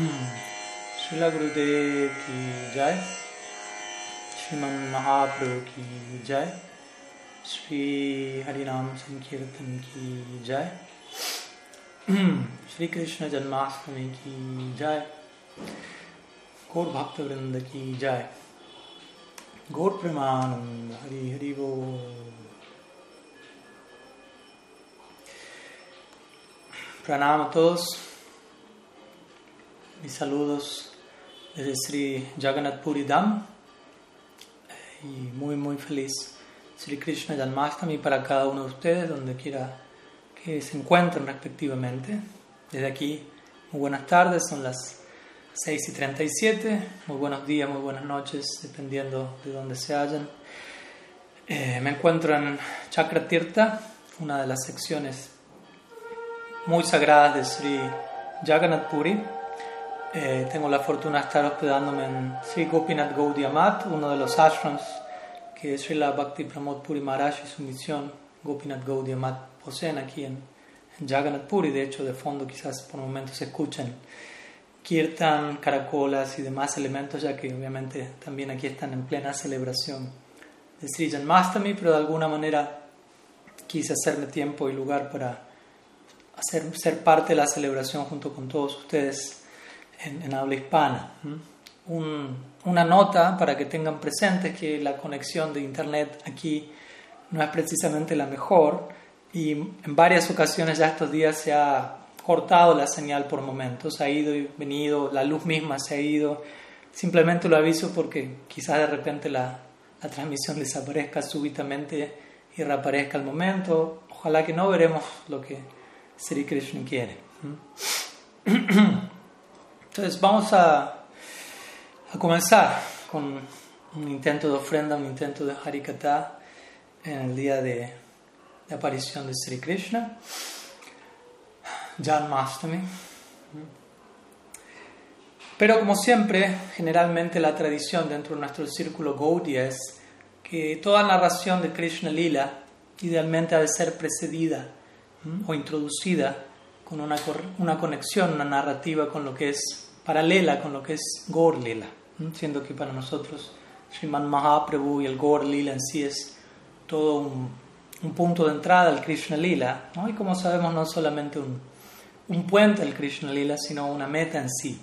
Srila Gurudev ki jai, Shriman Mahaprabhu ki jai, Sri Harinam Sankirtan ki jai, Sri Krishna Janmashtami ki jai, Gaur Bhakta Vrinda ki jai, Gaur Premanand Hari Hari Bo. Pranam a todos. Mis saludos desde Sri Jagannath Puri Dham y muy muy feliz Sri Krishna Janmashtami para cada uno de ustedes donde quiera que se encuentren respectivamente. Desde aquí, muy buenas tardes, son las 6 y 37, muy buenos días, muy buenas noches, dependiendo de dónde se hallan. Eh, me encuentro en Chakra Tirtha, una de las secciones muy sagradas de Sri Jagannath Puri. Eh, tengo la fortuna de estar hospedándome en Sri Gopinath Gaudiya Mat, uno de los ashrams que Sri La Bhakti Pramod Puri Maharaj y su misión Gopinath Gaudiya Mat poseen aquí en, en, Jagannath Puri. De hecho, de fondo quizás por momentos se escuchan kirtan, caracolas y demás elementos, ya que obviamente también aquí están en plena celebración de Sri Janmastami, pero de alguna manera quise hacerme tiempo y lugar para hacer, ser parte de la celebración junto con todos ustedes en, habla hispana. Un, una nota para que tengan presente que la conexión de internet aquí no es precisamente la mejor y en varias ocasiones ya estos días se ha cortado la señal por momentos, ha ido y venido, la luz misma se ha ido. Simplemente lo aviso porque quizás de repente la, la transmisión desaparezca súbitamente y reaparezca al momento. Ojalá que no veremos lo que Sri Krishna quiere. Entonces vamos a, a, comenzar con un intento de ofrenda, un intento de Harikata en el día de, de aparición de Sri Krishna, Janmastami. Pero como siempre, generalmente la tradición dentro de nuestro círculo Gaudiya es que toda narración de Krishna Lila idealmente ha de ser precedida o introducida con una, una conexión, una narrativa con lo que es paralela con lo que es Gaur Lila, siendo que para nosotros Sriman Mahaprabhu y el Gaur Lila en sí es todo un, un punto de entrada al Krishna Lila, y como sabemos no solamente un, un puente al Krishna Lila, sino una meta en sí,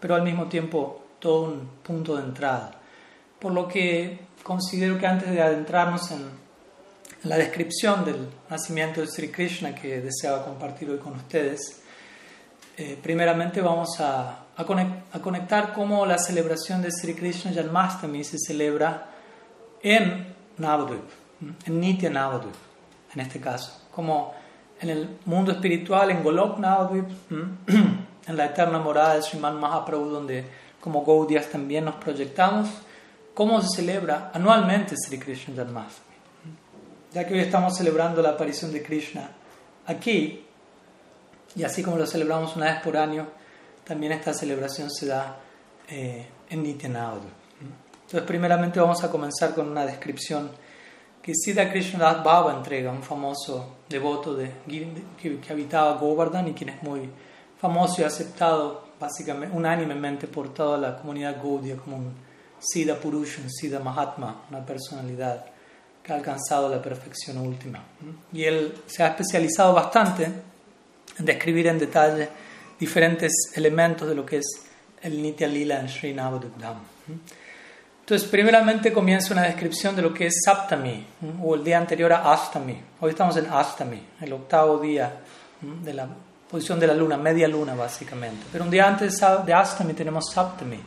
pero al mismo tiempo todo un punto de entrada. Por lo que considero que antes de adentrarnos en la descripción del nacimiento de Sri Krishna que deseaba compartir hoy con ustedes, eh, primeramente vamos a, a, conect, a, conectar cómo la celebración de Sri Krishna Janmastami se celebra en Navadvip, en Nitya Navadvip, en este caso, como en el mundo espiritual, en Golok Navadvip, en la eterna morada de Sriman Mahaprabhu, donde como Gaudiyas también nos proyectamos, cómo se celebra anualmente Sri Krishna Janmastami. Ya que hoy estamos celebrando la aparición de Krishna aquí, y así como lo celebramos una vez por año, también esta celebración se da eh, en Nityanaudu. Entonces, primeramente vamos a comenzar con una descripción que Siddha Krishnadas Baba entrega, un famoso devoto de, que, que, habitaba Govardhan y quien es muy famoso y aceptado básicamente, unánimemente por toda la comunidad Gaudiya como un Siddha Purusha, un Siddha Mahatma, una personalidad que ha alcanzado la perfección última. Y él se ha especializado bastante describir en detalle diferentes elementos de lo que es el Nitya Lila en Sri Navadupdham. Entonces, primeramente comienza una descripción de lo que es Saptami, o el día anterior a Astami. Hoy estamos en Astami, el octavo día de la posición de la luna, media luna básicamente. Pero un día antes de Astami tenemos Saptami.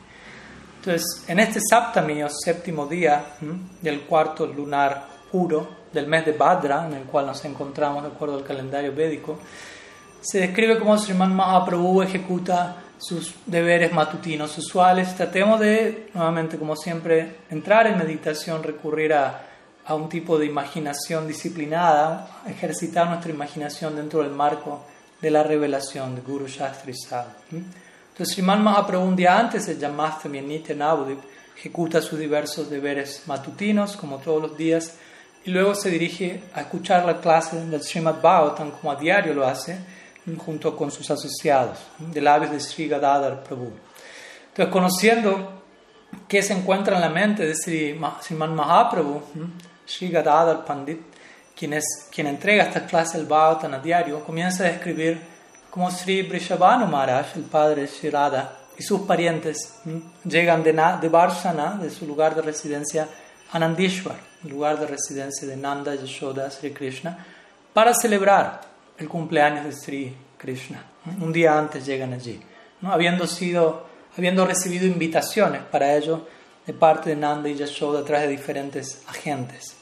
Entonces, en este Saptami, o séptimo día del cuarto lunar puro del mes de Badra, en el cual nos encontramos de acuerdo al calendario védico, se describe como Sriman Mahaprabhu ejecuta sus deberes matutinos usuales. Tratemos de, nuevamente, como siempre, entrar en meditación, recurrir a, a un tipo de imaginación disciplinada, ejercitar nuestra imaginación dentro del marco de la revelación de Guru Shastri Sadhu. Entonces, Sriman Mahaprabhu un día antes de Janmashtami en ejecuta sus diversos deberes matutinos, como todos los días, y luego se dirige a escuchar la clase del Srimad Bhagavatam, como a diario lo hace, junto con sus asociados, de labios de Sri Gadadhar Prabhu. Entonces, conociendo qué se encuentra en la mente de Sri Sriman Mahaprabhu, Sri Gadadhar Pandit, quien, es, quien entrega esta clase del Bhagavatam a diario, comienza a describir cómo Sri Brishabhanu Maharaj, el padre de Sri Radha, y sus parientes llegan de, de Varshana, de su lugar de residencia, a Nandishwar, lugar de residencia de Nanda Yashoda Sri Krishna, para celebrar el cumpleaños de Sri Krishna. Un día antes llegan allí, habiendo, sido, habiendo recibido invitaciones para ello de parte de Nanda y Yashoda a través de diferentes agentes.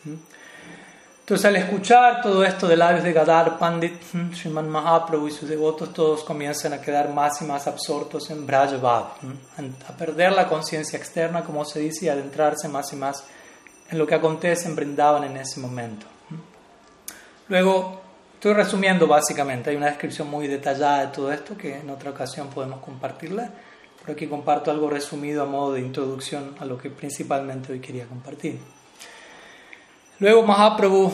Entonces, al escuchar todo esto de labios de Gadar Pandit, Sriman Mahaprabhu y sus devotos, todos comienzan a quedar más y más absortos en Brajabhav, a perder la conciencia externa, como se dice, y adentrarse más y más en lo que acontece en Brindavan en ese momento. Luego, estoy resumiendo básicamente, hay una descripción muy detallada de todo esto que en otra ocasión podemos compartirla, pero aquí comparto algo resumido a modo de introducción a lo que principalmente hoy quería compartir. Luego Mahaprabhu,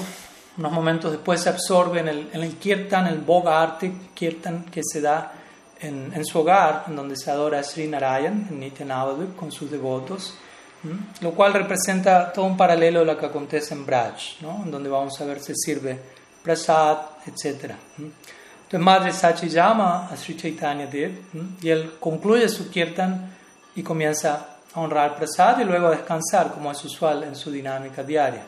unos momentos después, se absorbe en el, en el kirtan, el boga artik kirtan que se da en, en, su hogar, en donde se adora a Sri Narayan, en Nityanavadur, con sus devotos, lo cual representa todo un paralelo de lo que acontece en Braj, ¿no? en donde vamos a ver se sirve prasad, etc. Entonces Madre Sachi llama a Sri Chaitanya Dev y él concluye su kirtan y comienza a honrar prasad y luego a descansar, como es usual en su dinámica diaria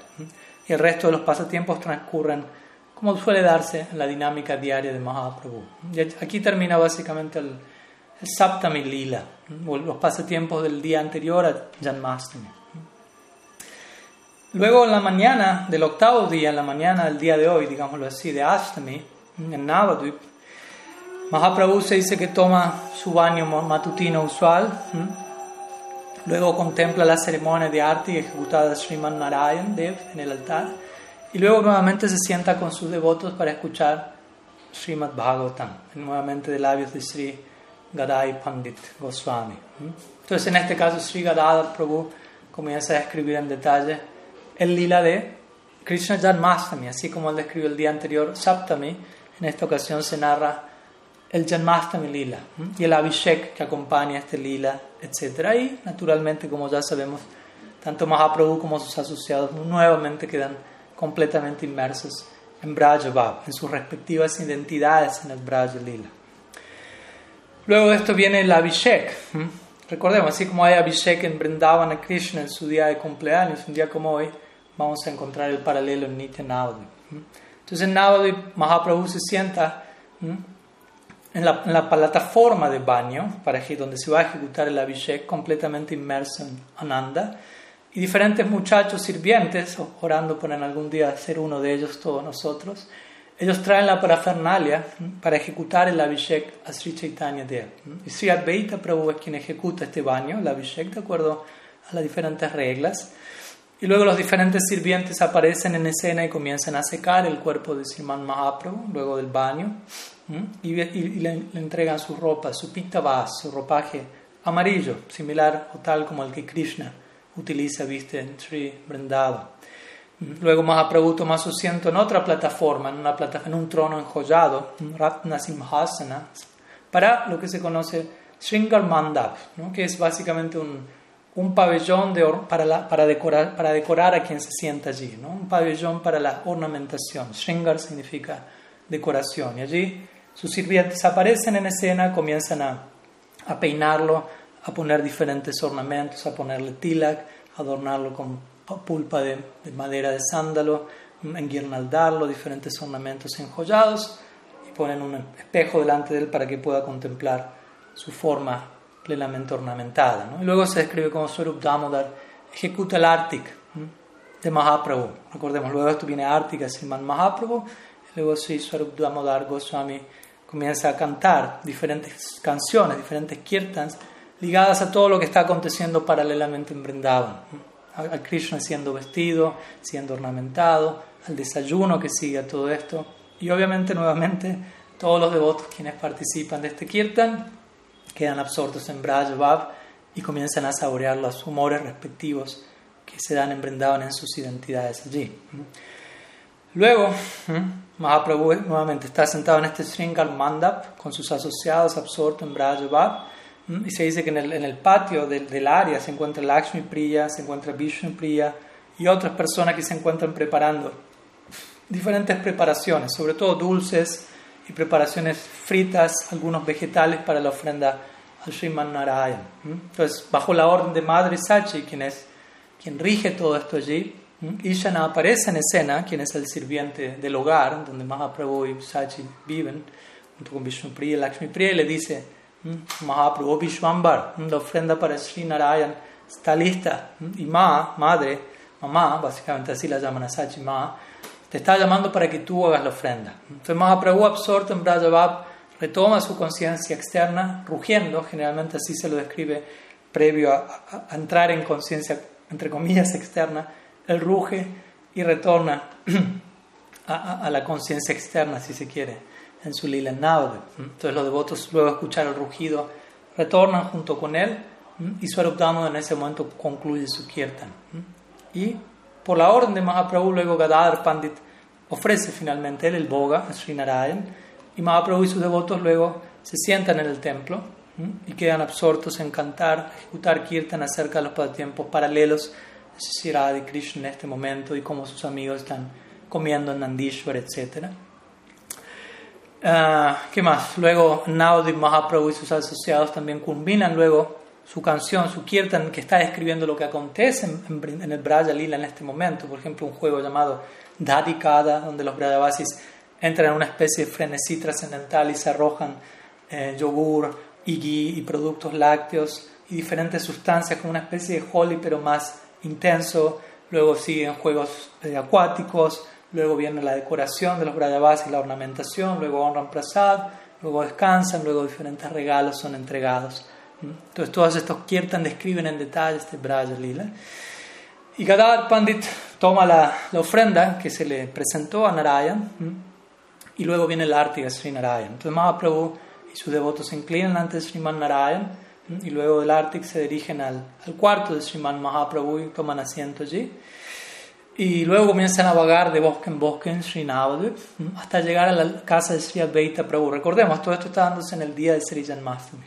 y el resto de los pasatiempos transcurren como suele darse en la dinámica diaria de Mahaprabhu. Y aquí termina básicamente el, el Saptami Lila, los pasatiempos del día anterior a Janmastami. Luego en la mañana del octavo día, en la mañana del día de hoy, digámoslo así, de Ashtami, en Navadvip, Mahaprabhu se dice que toma su baño matutino usual, Luego contempla la ceremonia de arte ejecutada de Sriman Narayan Dev en el altar. Y luego nuevamente se sienta con sus devotos para escuchar Srimad Bhagavatam, nuevamente de labios de Sri Gadai Pandit Goswami. Entonces, en este caso, Sri Gadadhar Prabhu comienza a describir en detalle el lila de Krishna Janmastami, así como él describió el día anterior, Saptami. En esta ocasión se narra el Janmastami Lila y el Abhishek que acompaña este lila, etc. Y naturalmente, como ya sabemos, tanto Mahaprabhu como sus asociados nuevamente quedan completamente inmersos en Brajabhav, en sus respectivas identidades en el Braja Lila. Luego de esto viene el Abhishek. Recordemos, así como hay Abhishek en Vrindavan Krishna en su día de cumpleaños, un día como hoy, vamos a encontrar el paralelo en Nitya Navadvip. Entonces en Navadvip Mahaprabhu se sienta en la, plataforma de baño, para donde se va a ejecutar el Abhishek, completamente inmerso en Ananda, y diferentes muchachos sirvientes, orando por en algún día ser uno de ellos, todos nosotros, ellos traen la parafernalia para ejecutar el Abhishek a Sri Chaitanya Dev. Y Sri Advaita Prabhu es quien ejecuta este baño, el Abhishek, de acuerdo a las diferentes reglas. Y luego los diferentes sirvientes aparecen en escena y comienzan a secar el cuerpo de Sriman Mahaprabhu, luego del baño y, le, entregan su ropa, su pitavas, su ropaje amarillo, similar o tal como el que Krishna utiliza, viste, en Sri Vrindavan. Luego Mahaprabhu toma su asiento en otra plataforma, en, una plataforma, en un trono enjollado, Ratna Simhasana, para lo que se conoce Sringar Mandap, ¿no? que es básicamente un, un pabellón de para, para, decorar, para decorar a quien se sienta allí, ¿no? un pabellón para la ornamentación. Sringar significa decoración. Y allí sus sirvientes aparecen en escena, comienzan a, a peinarlo, a poner diferentes ornamentos, a ponerle tilak, a adornarlo con pulpa de, madera de sándalo, enguirnaldarlo, diferentes ornamentos enjollados y ponen un espejo delante de él para que pueda contemplar su forma plenamente ornamentada. ¿no? Y luego se describe como Swarup Damodar ejecuta el Artik de Mahaprabhu. Recordemos, luego esto viene Artik, Sriman Mahaprabhu, y luego Sri Swarup Damodar Goswami comienza a cantar diferentes canciones, diferentes kirtans, ligadas a todo lo que está aconteciendo paralelamente en Vrindavan. Al Krishna siendo vestido, siendo ornamentado, al desayuno que sigue a todo esto. Y obviamente, nuevamente, todos los devotos quienes participan de este kirtan quedan absortos en Braj y comienzan a saborear los humores respectivos que se dan en Vrindavan en sus identidades allí. Luego, Mahaprabhu nuevamente está sentado en este Sringal Mandap con sus asociados absortos en Brajabab. Y se dice que en el, en el patio del, del, área se encuentra Lakshmi Priya, se encuentra Vishnu Priya y otras personas que se encuentran preparando diferentes preparaciones, sobre todo dulces y preparaciones fritas, algunos vegetales para la ofrenda al Sriman Narayan. Entonces, bajo la orden de Madre Sachi, quien, es, quien rige todo esto allí, Ishana aparece en escena, quien es el sirviente del hogar, donde Mahaprabhu y Sachi viven, junto con Vishnu Priya, Lakshmi Priya, y le dice, Mahaprabhu Vishwambar, la ofrenda para Sri Narayan está lista. Y Ma, madre, mamá, básicamente así la llaman a Sachi, Ma, te está llamando para que tú hagas la ofrenda. Entonces Mahaprabhu, absorto en Brajabab, retoma su conciencia externa, rugiendo, generalmente así se lo describe previo a, a entrar en conciencia, entre comillas, externa, él ruge y retorna a, a, a la conciencia externa, si se quiere en su lila Naude. Entonces los devotos luego de escuchar el rugido retornan junto con él y Swarupdama en ese momento concluye su kirtan. Y por la orden de Mahaprabhu luego Gadadhar Pandit ofrece finalmente él el boga a Srinarayan y Mahaprabhu y sus devotos luego se sientan en el templo y quedan absortos en cantar, ejecutar kirtan acerca de los pasatiempos paralelos de Sri Krishna en este momento y cómo sus amigos están comiendo en Nandishwar, etc. Uh, ¿Qué más? Luego Naudip Mahaprabhu y sus asociados también combinan luego su canción, su kirtan, que está describiendo lo que acontece en el Braja Lila en este momento. Por ejemplo, un juego llamado Dadikada, donde los Brajavasis entran en una especie de frenesí trascendental y se arrojan eh, yogur y y productos lácteos y diferentes sustancias como una especie de holy pero más intenso. Luego siguen juegos eh, acuáticos, luego viene la decoración de los Brajavasis, la ornamentación, luego honran prasad, luego descansan, luego diferentes regalos son entregados. Entonces todos estos kirtan describen en detalle este Braja Lila. Y Gadar Pandit toma la, la, ofrenda que se le presentó a Narayan y luego viene el Arti de Sri Narayan. Entonces Mahaprabhu y sus devotos se inclinan ante Sriman Narayan y luego del Arti se dirigen al, al cuarto de Sriman Mahaprabhu y toman asiento allí. Y luego comienzan a vagar de bosque en bosque en Sri hasta llegar a la casa de Sri Advaita Prabhu. Recordemos, todo esto está dándose en el día de Sri Janmastami.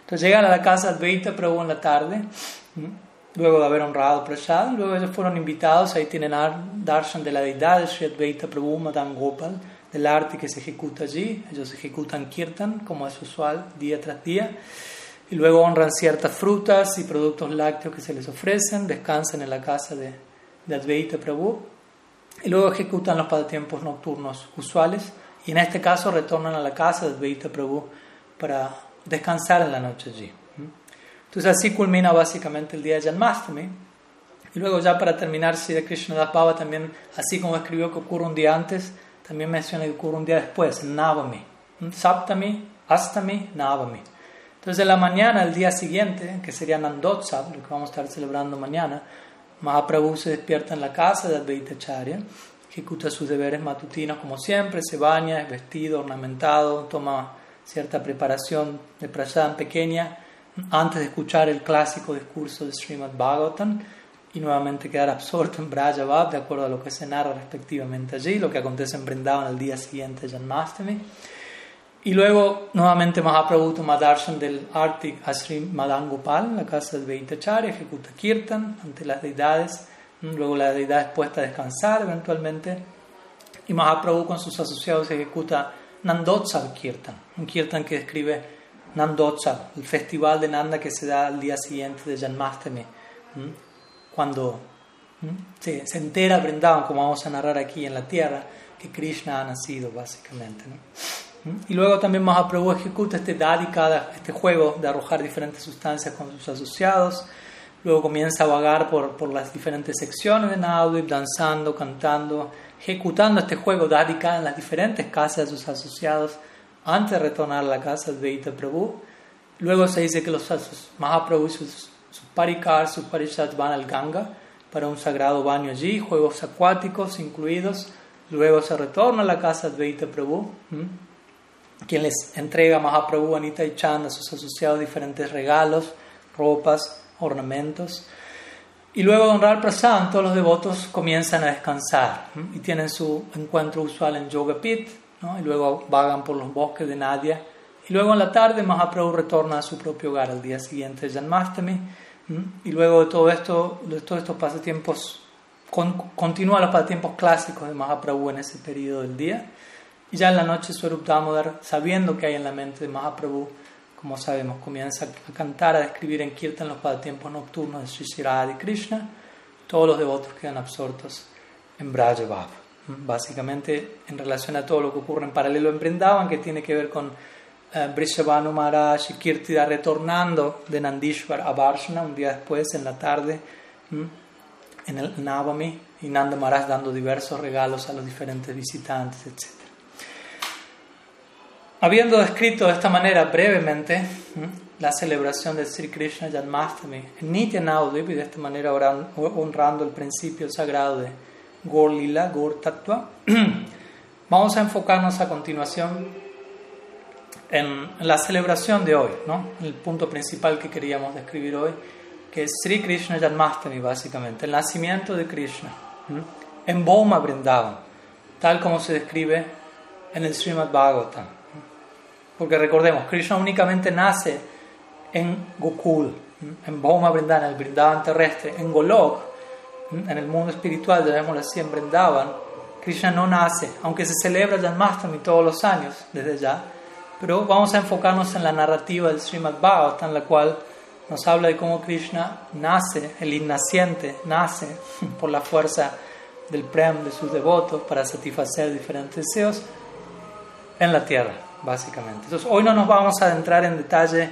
Entonces llegan a la casa de Advaita Prabhu en la tarde, luego de haber honrado Prasad. Luego ellos fueron invitados, ahí tienen darshan de la deidad de Sri Advaita Prabhu, Madan Gopal, del arte que se ejecuta allí. Ellos ejecutan kirtan, como es usual, día tras día. Y luego honran ciertas frutas y productos lácteos que se les ofrecen, descansan en la casa de de Advaita Prabhu y luego ejecutan los pasatiempos nocturnos usuales y en este caso retornan a la casa de Advaita Prabhu para descansar en la noche allí. Entonces así culmina básicamente el día de Janmastami y luego ya para terminar Sri Krishna Das Baba también así como escribió que ocurre un día antes también menciona que ocurre un día después, Navami, Saptami, Astami, Navami. Entonces en la mañana, el día siguiente, que sería Nandotsav, lo que vamos a estar celebrando mañana, Mahaprabhu se despierta en la casa de Advaita Charya, ejecuta sus deberes matutinos como siempre, se baña, es vestido, ornamentado, toma cierta preparación de prashan pequeña antes de escuchar el clásico discurso de Srimad Bhagavatam y nuevamente quedar absorto en Brajabab de acuerdo a lo que se narra respectivamente allí, lo que acontece en Brindavan el día siguiente de Janmastami. Y luego, nuevamente, Mahaprabhu toma darshan del Artik Asri Madangopal, la casa del Veitachari, ejecuta kirtan ante las deidades. Luego la deidad es puesta a descansar eventualmente. Y Mahaprabhu con sus asociados ejecuta Nandotsav Kirtan, un kirtan que describe Nandotsav, el festival de Nanda que se da al día siguiente de Janmastami, cuando se, entera Vrindavan, como vamos a narrar aquí en la tierra, que Krishna ha nacido básicamente. Y luego también Mahaprabhu ejecuta este dadikada, este juego de arrojar diferentes sustancias con sus asociados. Luego comienza a vagar por, por las diferentes secciones de Navadvip, danzando, cantando, ejecutando este juego dadikada en las diferentes casas de sus asociados antes de retornar a la casa de Veita Prabhu. Luego se dice que los Mahaprabhu y sus, sus parikars, sus parishats van al Ganga para un sagrado baño allí, juegos acuáticos incluidos. Luego se retorna a la casa de Veita Prabhu quien les entrega a Mahaprabhu, Anita y Chand, a sus asociados diferentes regalos, ropas, ornamentos. Y luego de honrar Prasad, todos los devotos comienzan a descansar y tienen su encuentro usual en Yoga Pit, y luego vagan por los bosques de Nadia. Y luego en la tarde Mahaprabhu retorna a su propio hogar al día siguiente de Janmastami. Y luego de todo esto, de todos estos pasatiempos, con, los pasatiempos clásicos de Mahaprabhu en ese periodo del día. Y ya en la noche Swarup Damodar, sabiendo que hay en la mente de Mahaprabhu, como sabemos, comienza a cantar, a describir en Kirtan los pasatiempos nocturnos de Sri y Krishna. Todos los devotos quedan absortos en Braja Bhava. Básicamente en relación a todo lo que ocurre en paralelo en Vrindavan, que tiene que ver con eh, Vrishabhanu Maharaj y Kirtida retornando de Nandishwar a Varshana un día después, en la tarde, en el Navami, y Nanda Maharaj dando diversos regalos a los diferentes visitantes, etc. Habiendo descrito de esta manera brevemente la celebración de Sri Krishna Janmastami en Nitya y de esta manera honrando el principio sagrado de Gor Lila, Gor Tattva, vamos a enfocarnos a continuación en la celebración de hoy, ¿no? el punto principal que queríamos describir hoy, que es Sri Krishna Janmastami, básicamente, el nacimiento de Krishna en Boma Vrindavan, tal como se describe en el Srimad Bhagavatam. Porque recordemos, Krishna únicamente nace en Gokul, en Bhoma Vrindavan, el Vrindavan terrestre, en Golok, en el mundo espiritual, llamémoslo así, en Vrindavan, Krishna no nace, aunque se celebra Janmashtami todos los años, desde ya, pero vamos a enfocarnos en la narrativa del Srimad Bhagavatam, en la cual nos habla de cómo Krishna nace, el innaciente, nace por la fuerza del prem de sus devotos para satisfacer diferentes deseos en la tierra básicamente. Entonces, hoy no nos vamos a adentrar en detalle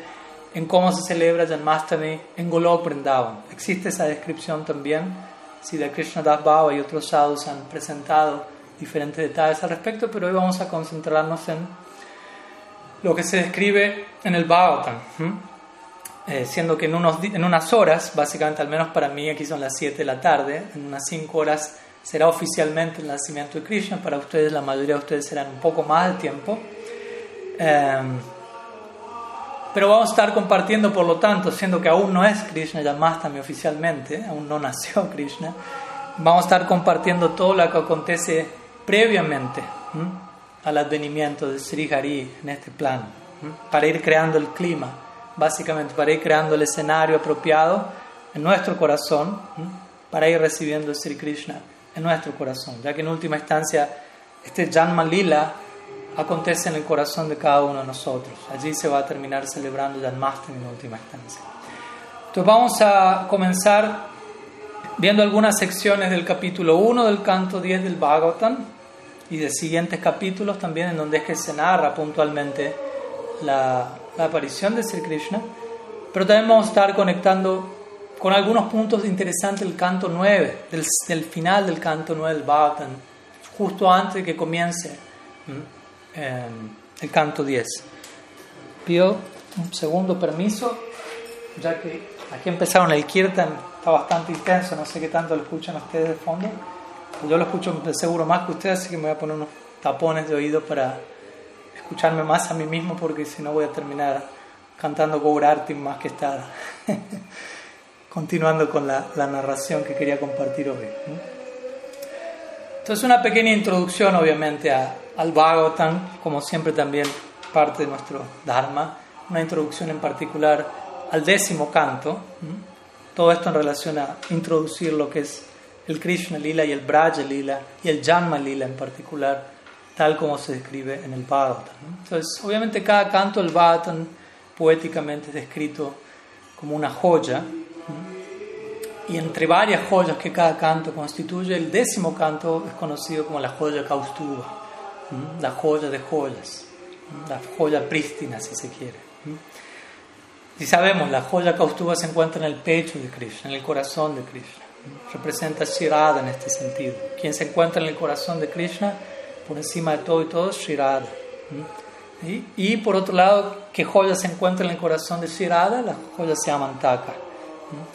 en cómo se celebra Janmastami en Golok Vrindavan. Existe esa descripción también. Si de Krishna Das Baba y otros sadhus han presentado diferentes detalles al respecto, pero hoy vamos a concentrarnos en lo que se describe en el Bhagavatam. Eh, siendo que en, unos, en unas horas, básicamente al menos para mí, aquí son las 7 de la tarde, en unas 5 horas será oficialmente el nacimiento de Krishna. Para ustedes, la mayoría de ustedes serán un poco más al tiempo. Em, pero vamos a estar compartiendo, por lo tanto, siendo que aún no es Krishna Yamastami oficialmente, aún no nació Krishna, vamos a estar compartiendo todo lo que acontece previamente al advenimiento de Sri Hari en este plan, para ir creando el clima, básicamente, para ir creando el escenario apropiado en nuestro corazón, para ir recibiendo Sri Krishna en nuestro corazón, ya que en última instancia este Janma Lila acontece en el corazón de cada uno de nosotros. Allí se va a terminar celebrando Janmashtami en última instancia. Entonces vamos a comenzar viendo algunas secciones del capítulo 1 del canto 10 del Bhagavatam y de siguientes capítulos también en donde es que se narra puntualmente la, aparición de Sri Krishna. Pero también vamos a estar conectando con algunos puntos interesantes del canto 9, del, del final del canto 9 del Bhagavatam, justo antes de que comience el canto 10. Pido un segundo permiso, ya que aquí empezaron el kirtan, está bastante intenso, no sé qué tanto lo escuchan ustedes de fondo. Yo lo escucho seguro más que ustedes, así que me voy a poner unos tapones de oído para escucharme más a mí mismo, porque si no voy a terminar cantando Gourarti más que estar continuando con la, la, narración que quería compartir hoy. Entonces, una pequeña introducción, obviamente, a, al Bhagavatam, como siempre también parte de nuestro Dharma, una introducción en particular al décimo canto, todo esto en relación a introducir lo que es el Krishna Lila y el Braja Lila y el Janma Lila en particular, tal como se describe en el Bhagavatam. Entonces, obviamente cada canto del Bhagavatam poéticamente es descrito como una joya, y entre varias joyas que cada canto constituye, el décimo canto es conocido como la joya Kaustuba la joya de joyas, la joya prístina si se quiere. Si sabemos, la joya Kaustuba se encuentra en el pecho de Krishna, en el corazón de Krishna. Representa Shirada en este sentido. Quien se encuentra en el corazón de Krishna, por encima de todo y todo, Shirada. Y, por otro lado, ¿qué joya se encuentra en el corazón de Shirada? Las joyas se llaman Taka.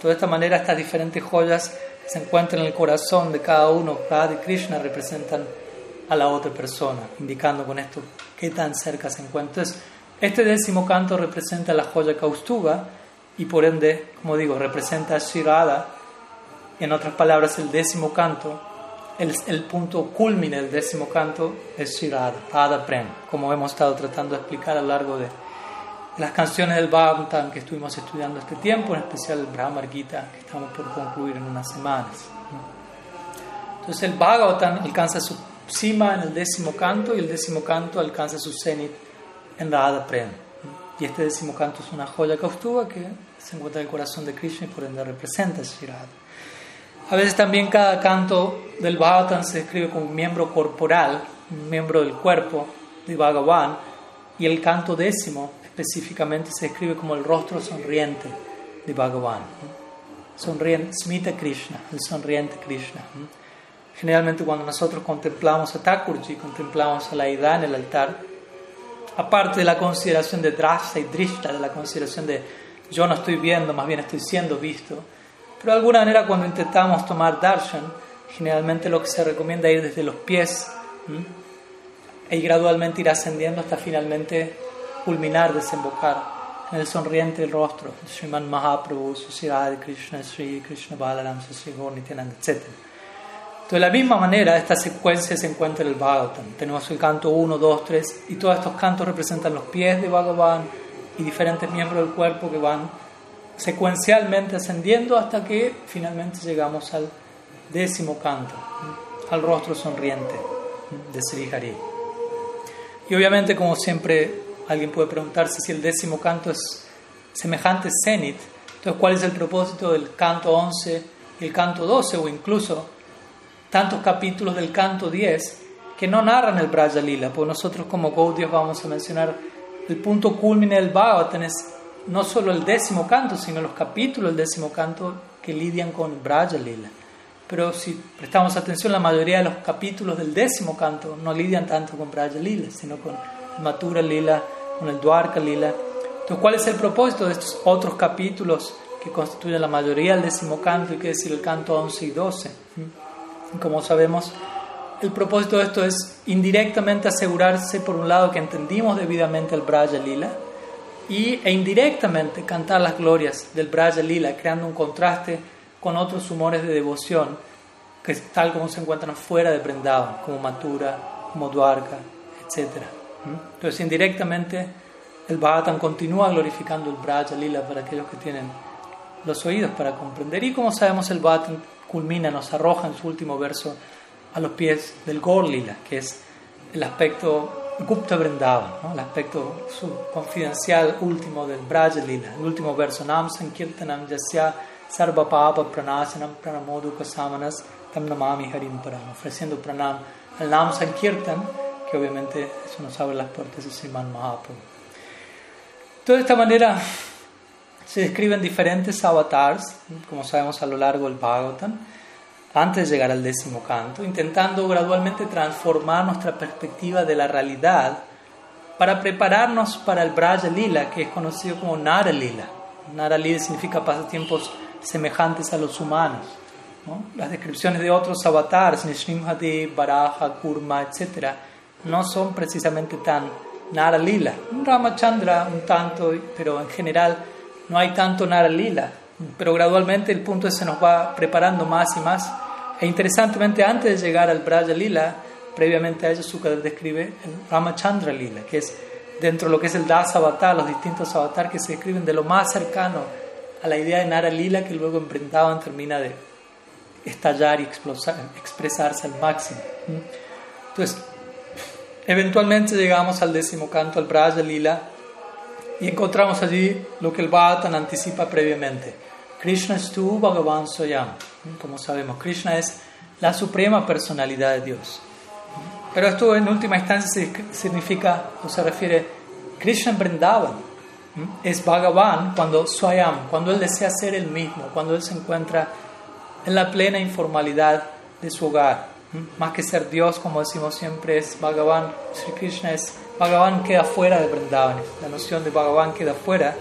De esta manera, estas diferentes joyas se encuentran en el corazón de cada uno, cada de Krishna, representan a la otra persona, indicando con esto qué tan cerca se encuentra. Este décimo canto representa la joya Kaustuba y por ende, como digo, representa a Shirada En otras palabras, el décimo canto, el, punto culmine del décimo canto es Shirada, Radha Prem, como hemos estado tratando de explicar a lo largo de las canciones del Bhagavatam que estuvimos estudiando este tiempo, en especial el Brahma Gita, que estamos por concluir en unas semanas. Entonces el Bhagavatam alcanza su cima en el décimo canto y el décimo canto alcanza su cenit en Radha Prem. Y este décimo canto es una joya kaustuva que se encuentra en el corazón de Krishna y por ende representa a Radha. A veces también cada canto del Bhagavatam se describe como un miembro corporal, un miembro del cuerpo de Bhagavan, y el canto décimo específicamente se describe como el rostro sonriente de Bhagavan. Sonriente, Smita Krishna, el sonriente Krishna. Generalmente cuando nosotros contemplamos a Thakurji, contemplamos a la Ida en el altar, aparte de la consideración de Drasa y Drishta, de la consideración de yo no estoy viendo, más bien estoy siendo visto, pero de alguna manera cuando intentamos tomar darshan, generalmente lo que se recomienda es ir desde los pies y gradualmente ir ascendiendo hasta finalmente culminar, desembocar en el sonriente rostro Sriman Mahaprabhu, Sri Krishna, Sri Krishna Balaram, Sri Nityananda, etc. De la misma manera, esta secuencia se encuentra en el Bhagavatam. Tenemos el canto 1, 2, 3, y todos estos cantos representan los pies de Bhagavan y diferentes miembros del cuerpo que van secuencialmente ascendiendo hasta que finalmente llegamos al décimo canto, al rostro sonriente de Sri Hari. Y obviamente, como siempre, alguien puede preguntarse si el décimo canto es semejante a Zenit, entonces, ¿cuál es el propósito del canto 11 y el canto 12 o incluso tantos capítulos del canto 10 que no narran el Braja Lila, porque nosotros como Gaudios vamos a mencionar el punto culmine del Bhagavatam es no solo el décimo canto, sino los capítulos del décimo canto que lidian con Braja Lila. Pero si prestamos atención, la mayoría de los capítulos del décimo canto no lidian tanto con Braja Lila, sino con Matura Lila, con el Dwarka Lila. Entonces, ¿cuál es el propósito de estos otros capítulos que constituyen la mayoría del décimo canto, y que decir el canto 11 y 12? Como sabemos, el propósito de esto es indirectamente asegurarse, por un lado, que entendimos debidamente el Braja Lila y, e indirectamente cantar las glorias del Braja Lila, creando un contraste con otros humores de devoción que tal como se encuentran fuera de Vrindavan, como Mathura, como Dwarka, etc. Entonces, indirectamente, el Bhagavatam continúa glorificando el Braja Lila para aquellos que tienen los oídos para comprender. Y como sabemos, el Bhagavatam culmina, nos arroja en su último verso a los pies del Gorlila, que es el aspecto Gupta Vrindavan, ¿no? el aspecto confidencial último del Braja Lila, el último verso, Nam Sankirtanam Yasya Sarva Papa Pranasanam Pranamodu Kasamanas Tam Namami Harim Param, ofreciendo pranam al Nam Sankirtan, que obviamente eso nos abre las puertas de Sriman Mahaprabhu. De esta manera se describen diferentes avatars, como sabemos a lo largo del Bhagavatam, antes de llegar al décimo canto, intentando gradualmente transformar nuestra perspectiva de la realidad para prepararnos para el Braja Lila, que es conocido como Nara Lila. Nara Lila significa pasatiempos semejantes a los humanos. Las descripciones de otros avatars, Nishrimhadev, Baraja, Kurma, etc., no son precisamente tan Nara Lila. Ramachandra un tanto, pero en general no hay tanto Nara Lila, pero gradualmente el punto se nos va preparando más y más. E interesantemente, antes de llegar al Braja Lila, previamente a ello Sukadev describe el Ramachandra Lila, que es dentro de lo que es el Das Avatar, los distintos avatars que se describen de lo más cercano a la idea de Nara Lila, que luego en Brindavan termina de estallar y expresarse al máximo. Entonces, eventualmente llegamos al décimo canto, al Braja Lila, y encontramos allí lo que el Bhagavatam anticipa previamente. Krishna es tu Bhagavan Soyam. Como sabemos, Krishna es la suprema personalidad de Dios. Pero esto en última instancia significa o se refiere Krishna en Vrindavan. Es Bhagavan cuando Swayam, cuando él desea ser el mismo, cuando él se encuentra en la plena informalidad de su hogar. Más que ser Dios, como decimos siempre, es Bhagavan. Sri Krishna es Bhagavan queda fuera de Vrindavan, la noción de Bhagavan queda fuera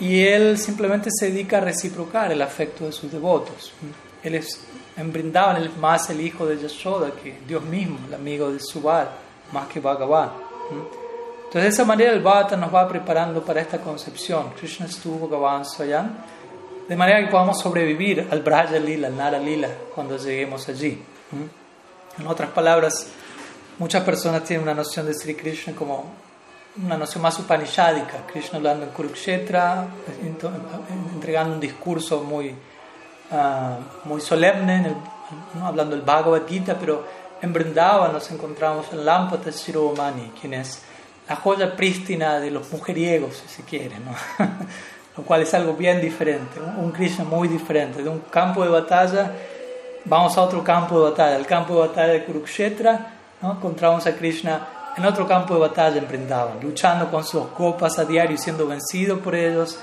y él simplemente se dedica a reciprocar el afecto de sus devotos. Él es en Vrindavan él más el hijo de Yashoda que Dios mismo, el amigo de Subal, más que Bhagavan. Entonces de esa manera el Bhagavatam nos va preparando para esta concepción. Krishna estuvo Bhagavan Swayam de manera que podamos sobrevivir al Braja Lila, al Nara Lila, cuando lleguemos allí. En otras palabras, muchas personas tienen una noción de Sri Krishna como una noción más upanishadica, Krishna hablando en Kurukshetra, entregando un discurso muy, ah, muy solemne, hablando del Bhagavad Gita, pero en Vrindavan nos encontramos en Lampata Shiromani, quien es la joya prístina de los mujeriegos, si se quiere, ¿no? lo cual es algo bien diferente, un Krishna muy diferente. De un campo de batalla vamos a otro campo de batalla, el campo de batalla de Kurukshetra, ¿no? encontramos a Krishna en otro campo de batalla en luchando con sus copas a diario siendo vencido por ellos,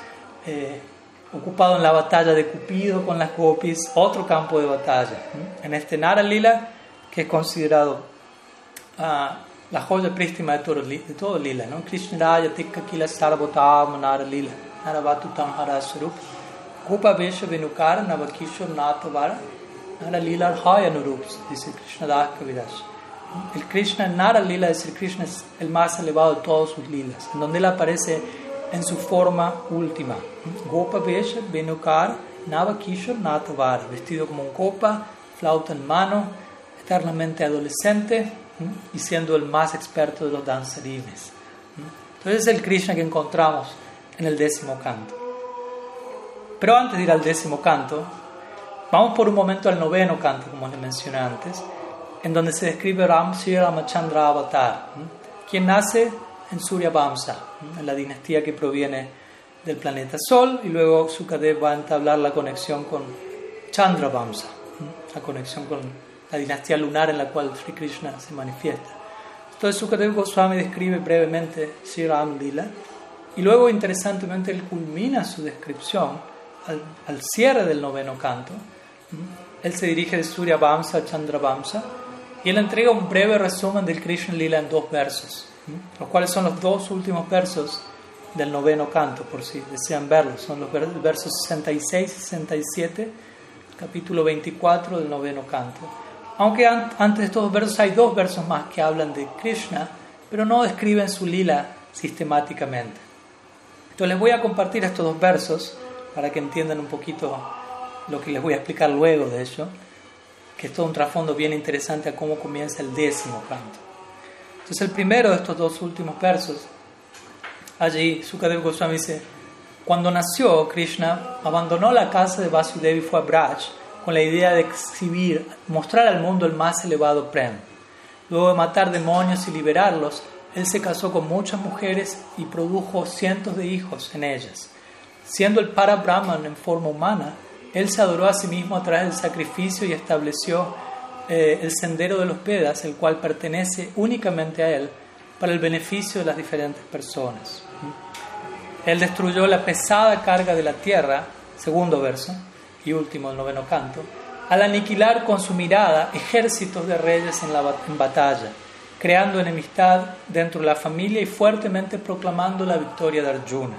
eh, ocupado en la batalla de Cupido con las copis, otro campo de batalla. En este Nara Lila, que es considerado ah, la joya prístima de todo, de todo Lila, ¿no? Krishna Raya Tikka Kila Sarvotam Nara Lila. Naravatu Tamhara Sarup, Gopa Vesha Venukar, Navakishur Natavara, Nara Lila Arhaya Nurups, dice Krishna Das Kavidas. El Krishna Nara Lila es el Krishna es el más elevado de todos sus lilas, en donde él aparece en su forma última. Gopa Vesha Venukar, Navakishur Natavara, vestido como un copa, flauta en mano, eternamente adolescente y siendo el más experto de los danzarines. Entonces es el Krishna que encontramos en el décimo canto. Pero antes de ir al décimo canto, vamos por un momento al noveno canto, como les mencioné antes, en donde se describe Ram Sri Ramachandra Avatar, quien nace en Surya Vamsa, en la dinastía que proviene del planeta Sol, y luego Sukadev va a entablar la conexión con Chandra Vamsa, la conexión con la dinastía lunar en la cual Sri Krishna se manifiesta. Entonces Sukadev Goswami describe brevemente Sri Ram Lila y luego, interesantemente, él culmina su descripción al, cierre del noveno canto. Él se dirige de Surya Vamsa a Chandra Vamsa y él entrega un breve resumen del Krishna Lila en dos versos, los cuales son los dos últimos versos del noveno canto, por si desean verlos. Son los versos 66 y 67, capítulo 24 del noveno canto. Aunque antes de estos versos hay dos versos más que hablan de Krishna, pero no describen su lila sistemáticamente. Entonces les voy a compartir estos dos versos para que entiendan un poquito lo que les voy a explicar luego de ello, que es todo un trasfondo bien interesante a cómo comienza el décimo canto. Entonces el primero de estos dos últimos versos, allí Sukadev Goswami dice, cuando nació Krishna, abandonó la casa de Vasudeva y fue a Braj con la idea de exhibir, mostrar al mundo el más elevado prem. Luego de matar demonios y liberarlos, él se casó con muchas mujeres y produjo cientos de hijos en ellas. Siendo el para Brahman en forma humana, él se adoró a sí mismo a través del sacrificio y estableció eh, el sendero de los Vedas, el cual pertenece únicamente a él para el beneficio de las diferentes personas. Él destruyó la pesada carga de la tierra, segundo verso y último el noveno canto, al aniquilar con su mirada ejércitos de reyes en, la, batalla creando enemistad dentro de la familia y fuertemente proclamando la victoria de Arjuna.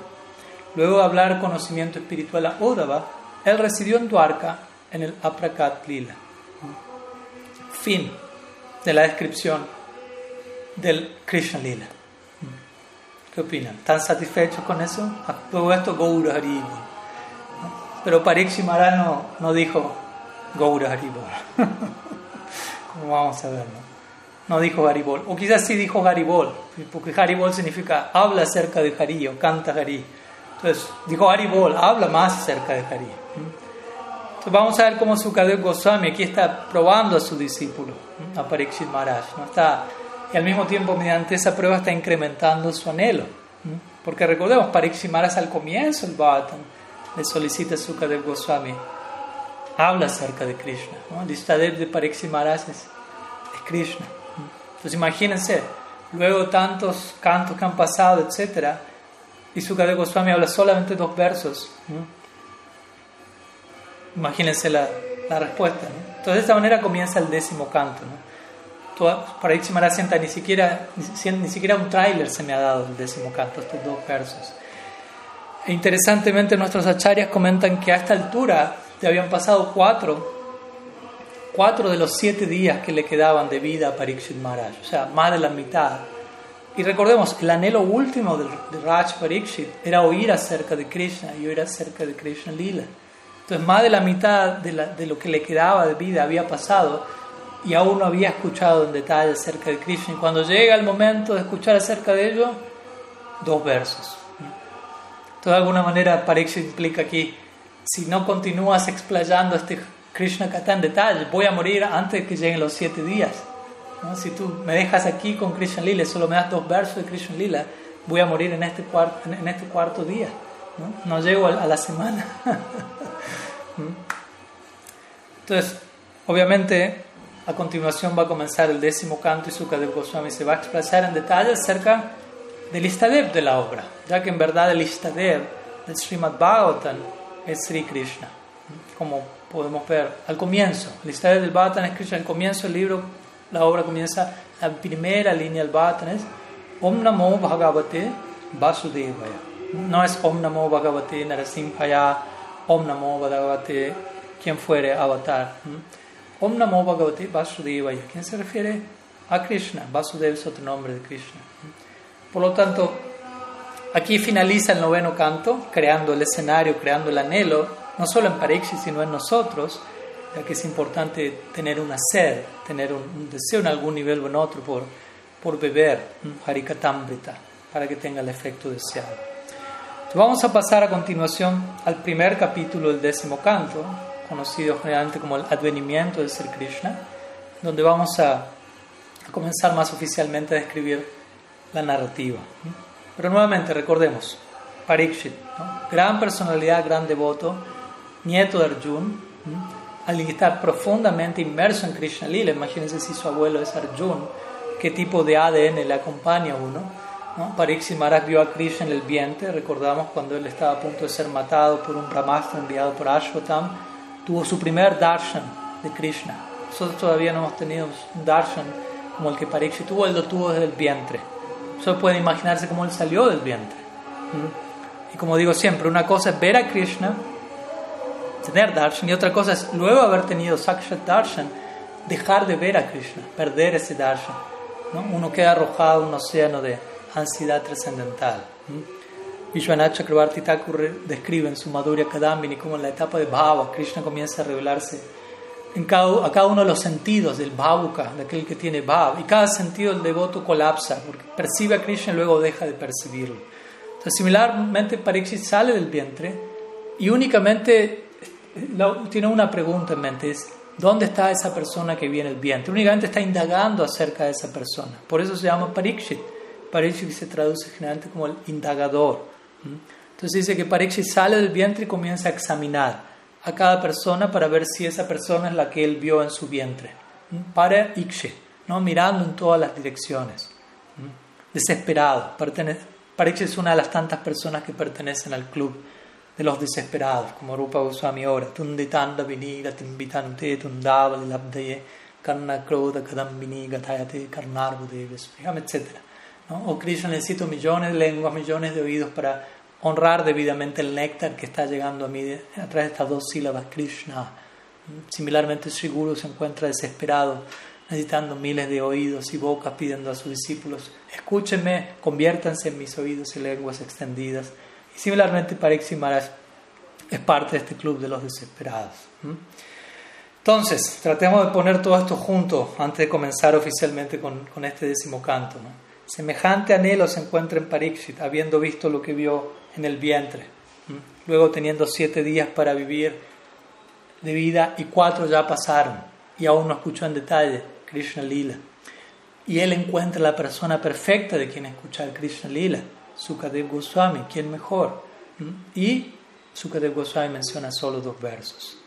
Luego de hablar conocimiento espiritual a Odava, él residió en Dwarka en el Aprakat Lila. Fin de la descripción del Krishna Lila. ¿Qué opinan? ¿Están satisfechos con eso? Todo esto Gaura Haribo. Pero Parikshit no, no dijo Gaura Haribo. Como vamos a ver, ¿no? no dijo Haribol. O quizás sí dijo Haribol, porque Haribol significa habla acerca de Hari o canta Hari. Entonces dijo Haribol, habla más acerca de Hari. Entonces vamos a ver cómo Sukadev Goswami aquí está probando a su discípulo, a Parikshit Maharaj. ¿no? Está, y al mismo tiempo, mediante esa prueba, está incrementando su anhelo. Porque recordemos, Parikshit Maharaj al comienzo el Bhattan le solicita a Sukadev Goswami, habla acerca de Krishna. ¿no? El Istadev de Parikshit Maharaj es Krishna. Entonces imagínense, luego tantos cantos que han pasado, etc. Y Sukadeva Goswami habla solamente dos versos. Imagínense la, la respuesta. Entonces de esta manera comienza el décimo canto. ¿no? Para sienta ni siquiera, ni, ni siquiera un tráiler se me ha dado el décimo canto, estos dos versos. E interesantemente nuestros acharyas comentan que a esta altura ya habían pasado cuatro cuatro de los siete días que le quedaban de vida a Parikshit Maharaj, o sea, más de la mitad. Y recordemos, el anhelo último de, Raj Parikshit era oír acerca de Krishna y oír acerca de Krishna Lila. Entonces más de la mitad de, lo que le quedaba de vida había pasado y aún no había escuchado en detalle acerca de Krishna. Y cuando llega el momento de escuchar acerca de ello, dos versos. Entonces, de alguna manera, Pariksit implica aquí, si no continúas explayando este Krishna Kata en detalle, voy a morir antes de que lleguen los siete días. Si tú me dejas aquí con Krishna Lila, solo me das dos versos de Krishna Lila, voy a morir en este este cuarto día. No llego a la semana. Entonces, obviamente, a continuación va a comenzar el décimo canto y Sukadev Goswami se va a expresar en detalle acerca del Istadev de la obra, ya que en verdad el Istadev del Srimad Bhagavatam es Sri Krishna, como podemos ver al comienzo. El Istadev del Bhagavatam es Krishna, al comienzo del libro, la obra comienza, la primera línea del Bhagavatam es Om Namo Bhagavate Vasudevaya. No es Om Namo Bhagavate Narasimhaya, Om Namo Bhagavate, quien fuere avatar. Om Namo Bhagavate Vasudevaya. ¿Quién se refiere? A Krishna. Vasudeva es otro nombre de Krishna. Por lo tanto, aquí finaliza el noveno canto, creando el escenario, creando el anhelo, no solo en Parikshit, sino en nosotros, ya que es importante tener una sed, tener un, deseo en algún nivel o en otro por, por beber Harikatambrita, para que tenga el efecto deseado. Vamos a pasar a continuación al primer capítulo del décimo canto, conocido generalmente como el advenimiento del Ser Krishna, donde vamos a, comenzar más oficialmente a describir la narrativa. Pero nuevamente recordemos, Parikshit, gran personalidad, gran devoto, nieto de Arjun, alguien que está profundamente inmerso en Krishna Lila, imagínense si su abuelo es Arjun, qué tipo de ADN le acompaña a uno. ¿No? Parikshit Maharaj vio a Krishna en el vientre, recordamos cuando él estaba a punto de ser matado por un Brahmastra enviado por Ashwatam, tuvo su primer darshan de Krishna. Nosotros todavía no hemos tenido un darshan como el que Parikshit tuvo, él lo tuvo desde el vientre. Solo pueden imaginarse cómo él salió del vientre. ¿Mm? Y como digo siempre, una cosa es ver a Krishna, tener darshan, y otra cosa es luego haber tenido sakshat darshan, dejar de ver a Krishna, perder ese darshan. ¿no? Uno queda arrojado en un océano de ansiedad trascendental. Vishwanath Chakrabarti Thakur describe en su Madhurya Kadambini como en la etapa de Bhava, Krishna comienza a revelarse en cada, a cada uno de los sentidos del Bhavuka, de aquel que tiene Bhav, y cada sentido del devoto colapsa, porque percibe a Krishna y luego deja de percibirlo. Entonces, similarmente, Pariksit sale del vientre y únicamente tiene una pregunta en mente, es ¿dónde está esa persona que viene el vientre? Únicamente está indagando acerca de esa persona. Por eso se llama Pariksit. Pariksit se traduce generalmente como el indagador. Entonces dice que Pariksit sale del vientre y comienza a examinar a cada persona para ver si esa persona es la que él vio en su vientre. Para Ikshe, ¿no? mirando en todas las direcciones. Desesperado. Pariksit es una de las tantas personas que pertenecen al club de los desesperados, como Rupa Goswami ahora. Tunditanda vinira timbitante tundavali labdaye karna kroda kadambini gatayate karnarvudeves, etc. ¿no? O Krishna necesito millones de lenguas, millones de oídos para honrar debidamente el néctar que está llegando a mí a través de estas dos sílabas, Krishna. Similarmente, Sri Guru se encuentra desesperado, necesitando miles de oídos y bocas, pidiendo a sus discípulos, escúchenme, conviértanse en mis oídos y lenguas extendidas. Y similarmente, Pariksit es parte de este club de los desesperados. Entonces, tratemos de poner todo esto junto antes de comenzar oficialmente con, este décimo canto. Semejante anhelo se encuentra en Pariksit, habiendo visto lo que vio en el vientre. Luego teniendo siete días para vivir de vida y cuatro ya pasaron y aún no escuchó en detalle Krishna Lila. Y él encuentra la persona perfecta de quien escuchar Krishna Lila, Sukadev Goswami, quien mejor. Y Sukadev Goswami menciona solo dos versos.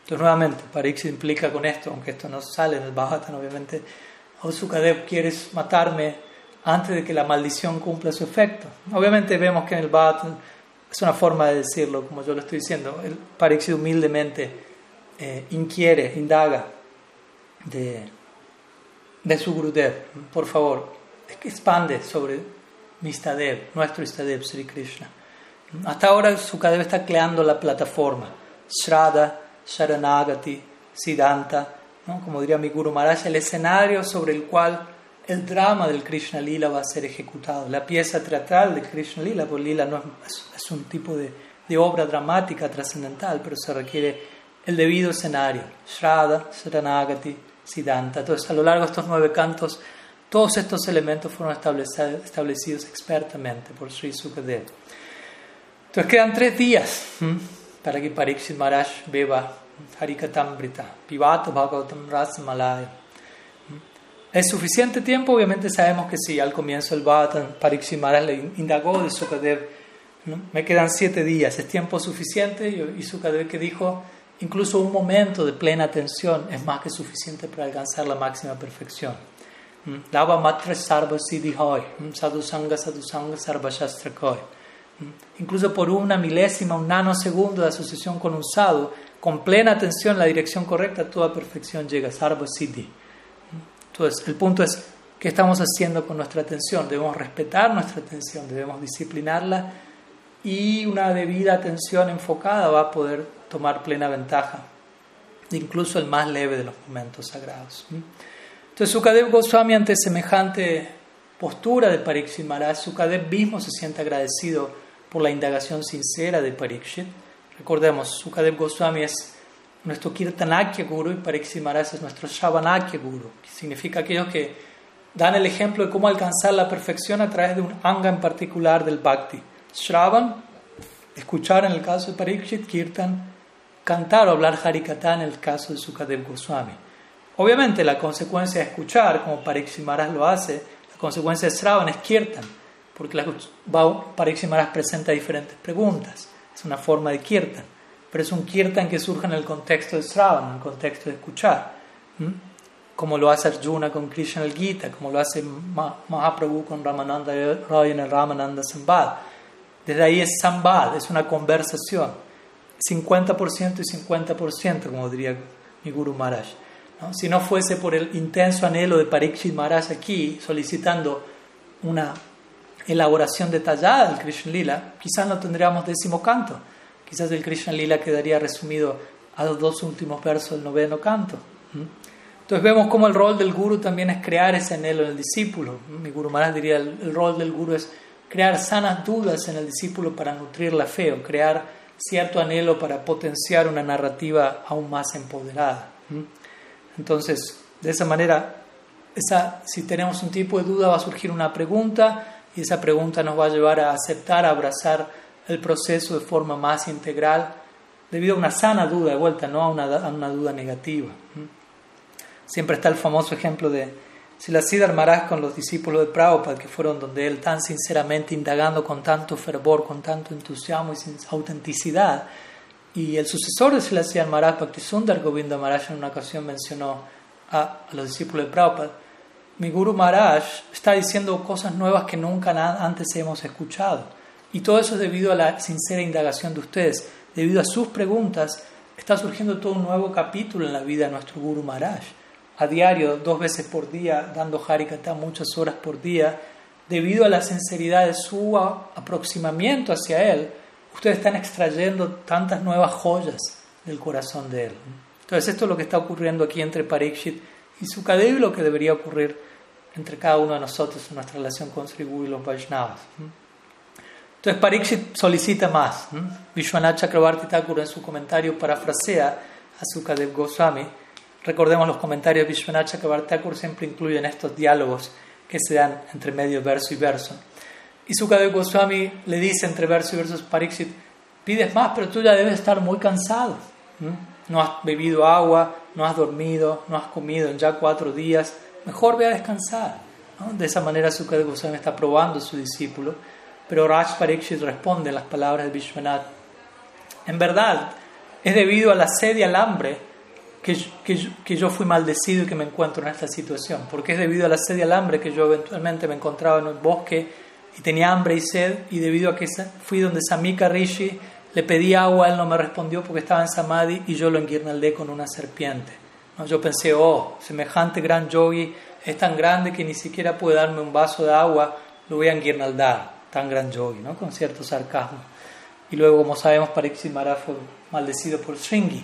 Entonces nuevamente, Pariksit implica con esto, aunque esto no sale en el Bhagavatam obviamente, oh Sukadev, ¿quieres matarme? Antes de que la maldición cumpla su efecto. Obviamente vemos que en el Bhat es una forma de decirlo, como yo lo estoy diciendo. El Pariksit humildemente eh, inquiere, indaga de, de su Gurudev. Por favor, expande sobre mi Istadev, nuestro Istadev, Sri Krishna. Hasta ahora Sukadev está creando la plataforma. Shraddha, Sharanagati, Siddhanta, como diría mi Guru Maharaj, el escenario sobre el cual el drama del Krishna Lila va a ser ejecutado. La pieza teatral de Krishna Lila, porque Lila no es, un tipo de de obra dramática trascendental, pero se requiere el debido escenario, Shraddha, Saranagati, Siddhanta. Entonces, a lo largo de estos nueve cantos, todos estos elementos fueron establecidos expertamente por Sri Sukadev. Entonces, quedan tres días para que Pariksit Maharaj beba Harikatambrita, Pivato Bhagavatam Malaya. ¿Es suficiente tiempo? Obviamente sabemos que sí. Al comienzo el Bhagavatam, Pariksit Maharaj le indagó de Sukadev. Me quedan siete días, ¿es tiempo suficiente? Y Sukadev que dijo, incluso un momento de plena atención es más que suficiente para alcanzar la máxima perfección. Lava matra sarva siddhi hoy, sadhusanga sadhusanga sarva shastra Incluso por una milésima, un nanosegundo de asociación con un sadhu, con plena atención en la dirección correcta, toda perfección llega, sarva siddhi. Entonces, el punto es, ¿qué estamos haciendo con nuestra atención? Debemos respetar nuestra atención, debemos disciplinarla y una debida atención enfocada va a poder tomar plena ventaja, incluso el más leve de los momentos sagrados. Entonces, Sukadev Goswami, ante semejante postura de Pariksit Maharaj, Sukadev mismo se siente agradecido por la indagación sincera de Pariksit. Recordemos, Sukadev Goswami es nuestro Kirtanakya Guru y Pariksit Maharaj es nuestro Shavanakya Guru, que significa aquellos que dan el ejemplo de cómo alcanzar la perfección a través de un anga en particular del Bhakti. Shravan, escuchar en el caso de Pariksit, Kirtan, cantar o hablar Harikata en el caso de Sukadev Goswami. Obviamente la consecuencia de escuchar, como Pariksit lo hace, la consecuencia de Sravan es Kirtan, porque Pariksit presenta diferentes preguntas, es una forma de Kirtan, pero es un Kirtan que surge en el contexto de Sravan, en el contexto de escuchar, como lo hace Arjuna con Krishna el Gita, como lo hace Mahaprabhu con Ramananda Roy en el Ramananda Sambad. Desde ahí es Sambad, es una conversación, 50% y 50%, como diría mi Guru Maharaj. Si no fuese por el intenso anhelo de Parikshit Maharaj aquí, solicitando una elaboración detallada del Krishna Lila, quizás no tendríamos décimo canto. Quizás el Krishna Lila quedaría resumido a los dos últimos versos del noveno canto. Entonces vemos cómo el rol del guru también es crear ese anhelo en el discípulo. Mi guru Maharaj diría, el, el rol del guru es crear sanas dudas en el discípulo para nutrir la fe o crear cierto anhelo para potenciar una narrativa aún más empoderada. Entonces, de esa manera, esa, si tenemos un tipo de duda, va a surgir una pregunta y esa pregunta nos va a llevar a aceptar, a abrazar el proceso de forma más integral, debido a una sana duda de vuelta, no a una, a una duda negativa. Siempre está el famoso ejemplo de Siddhar Maharaj con los discípulos de Prabhupada, que fueron donde él tan sinceramente indagando con tanto fervor, con tanto entusiasmo y autenticidad, y el sucesor de Siddhar Maharaj, Bhaktisundar Govinda Maharaj, en una ocasión mencionó a, los discípulos de Prabhupada, mi Guru Maharaj está diciendo cosas nuevas que nunca antes hemos escuchado. Y todo eso es debido a la sincera indagación de ustedes. Debido a sus preguntas, está surgiendo todo un nuevo capítulo en la vida de nuestro Guru Maharaj. A diario, dos veces por día, dando Harikata muchas horas por día, debido a la sinceridad de su aproximamiento hacia él, ustedes están extrayendo tantas nuevas joyas del corazón de él. Entonces esto es lo que está ocurriendo aquí entre Parikshit y Sukadev y lo que debería ocurrir entre cada uno de nosotros en nuestra relación con Sri Guru y los Vaishnavas. Entonces Parikshit solicita más. Vishwanath Chakrabarti Thakur en su comentario parafrasea a Sukadev Goswami. Recordemos los comentarios de Vishwanath Chakrabarti Thakur siempre incluyen estos diálogos que se dan entre medio verso y verso. Y Sukadev Goswami le dice entre verso y verso Pariksit, pides más, pero tú ya debes estar muy cansado. No has bebido agua, no has dormido, no has comido en ya cuatro días. Mejor ve a descansar. De esa manera Sukadev Goswami está probando a su discípulo. Pero Raj Pariksit responde las palabras de Vishwanath. En verdad, es debido a la sed y al hambre que, que, que, yo fui maldecido y que me encuentro en esta situación. Porque es debido a la sed y al hambre que yo eventualmente me encontraba en el bosque y tenía hambre y sed y debido a que fui donde Samika Rishi le pedí agua, él no me respondió porque estaba en Samadhi y yo lo enguirnaldé con una serpiente. ¿No? Yo pensé, oh, semejante gran yogi es tan grande que ni siquiera puede darme un vaso de agua, lo voy a enguirnaldar, tan gran yogi, ¿no? con cierto sarcasmo. Y luego, como sabemos, Pariksit Maharaj fue maldecido por Shringi,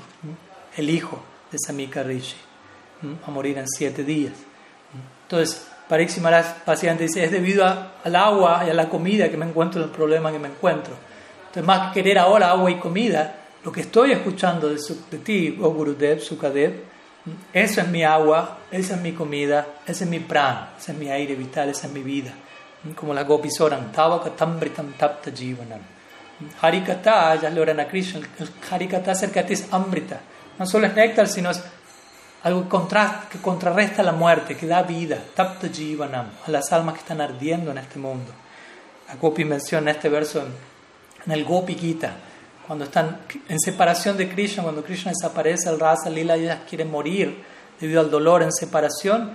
el hijo de Samika Rishi, a morir en siete días. Entonces, Pariksit Maharaj básicamente dice, es debido al agua y a la comida que me encuentro en el problema que me encuentro. Entonces, más que querer ahora agua y comida, lo que estoy escuchando de, de ti, oh Gurudev, Sukadev, eso es mi agua, esa es mi comida, ese es mi pran, ese es mi aire vital, esa es mi vida. Como las gopis oran, Tavakatambritam Tapta Jivanam. Harikata, ya lo oran a Krishna, el Harikata acerca de ti es Amrita. No solo es néctar, sino es algo que contrarresta la muerte, que da vida, Tapta Jivanam, a las almas que están ardiendo en este mundo. La Gopi menciona este verso en, en el Gopi Gita cuando están en separación de Krishna, cuando Krishna desaparece, el Rasa Lila, ellas quieren morir debido al dolor en separación,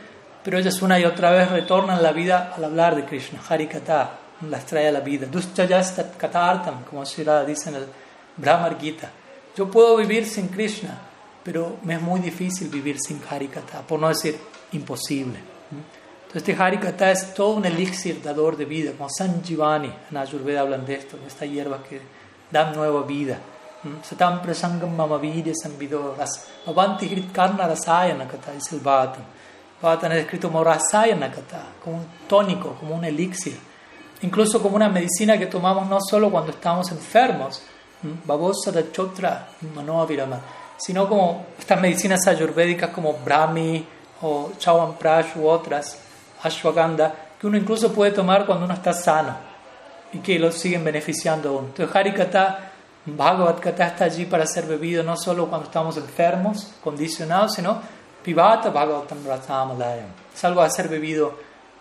pero ellas una y otra vez retornan la vida al hablar de Krishna, Harikata, las trae a la vida. Duschayastat Katartam, como Shira dice en el Brahmar Gita. Yo puedo vivir sin Krishna, pero me es muy difícil vivir sin Harikata, por no decir imposible. Entonces, este Harikata es todo un elixir dador de vida, como Sanjivani, en Ayurveda hablan de esto, de esta hierba que dan nueva vida. Satam prasangam mama vidya samvidoras. Avanti hrit karna rasayana kata, es el Bhatan. Bhatan es escrito como como un tónico, como un elixir. Incluso como una medicina que tomamos no solo cuando estamos enfermos, babosa de chotra, manoavirama, sino como estas medicinas ayurvédicas como Brahmi o Chawanprash u otras, ashwagandha, que uno incluso puede tomar cuando uno está sano y que lo siguen beneficiando aún. Entonces Harikata, Bhagavad Kata está allí para ser bebido no solo cuando estamos enfermos, condicionados, sino Pivata Bhagavatam Ratamalayam. Es algo a ser bebido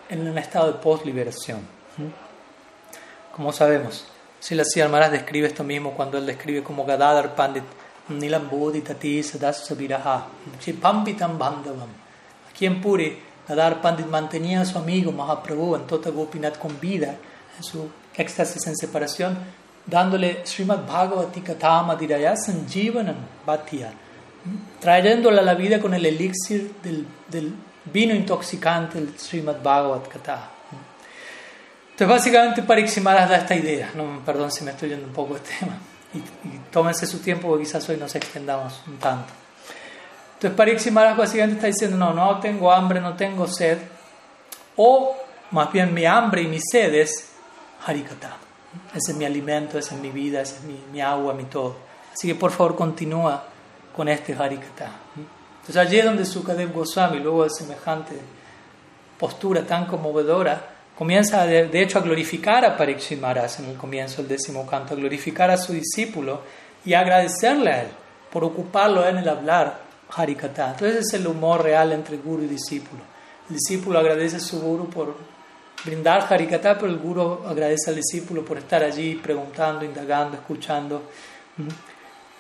en un estado de post-liberación. Como sabemos, Sila Maharaj describe esto mismo cuando él describe como Gadadhar Pandit Nilam Bodhitati Sadasaviraha Pampitam Bandhavam. Aquí en Puri, Gadadhar Pandit mantenía a su amigo Mahaprabhu en Tota Gopinath con vida en su éxtasis en separación, dándole Srimad Bhagavati Katama Diraya Sanjivanam Bhatya, trayéndole a la vida con el elixir del, del vino intoxicante, el Srimad Bhagavat Kata. Entonces, básicamente, Pariximaras da esta idea. No, perdón si me estoy yendo un poco de tema. Y, tómense su tiempo porque quizás hoy nos extendamos un tanto. Entonces, Pariximaras básicamente está diciendo: No, no tengo hambre, no tengo sed. O más bien, mi hambre y mi sed es Harikata. Ese es mi alimento, esa es mi vida, ese es mi, agua, mi todo. Así que por favor continúa con este Harikata. Entonces allí es donde Sukadev Goswami, luego de semejante postura tan conmovedora, comienza de, hecho a glorificar a Parikshit Maharaj en el comienzo del décimo canto, a glorificar a su discípulo y a agradecerle a él por ocuparlo en el hablar Harikata. Entonces es el humor real entre guru y discípulo. El discípulo agradece a su guru por brindar Harikata, pero el Guru agradece al discípulo por estar allí preguntando, indagando, escuchando.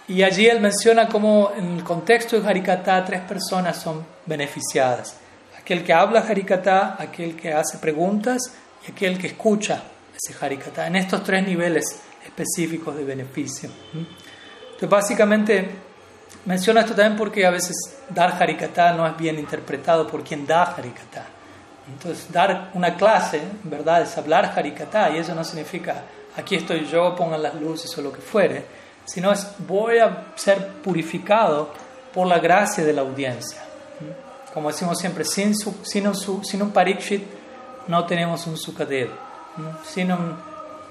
Y allí él menciona cómo en el contexto de Harikata tres personas son beneficiadas. Aquel que habla Harikata, aquel que hace preguntas y aquel que escucha ese Harikata. En estos tres niveles específicos de beneficio. Entonces básicamente menciona esto también porque a veces dar Harikata no es bien interpretado por quien da Harikata. Entonces, dar una clase, ¿verdad?, es hablar Harikata, y eso no significa aquí estoy yo, pongan las luces o lo que fuere, sino es voy a ser purificado por la gracia de la audiencia. Como decimos siempre, sin, un, sin un Parikshit no tenemos un Sukadev, sin un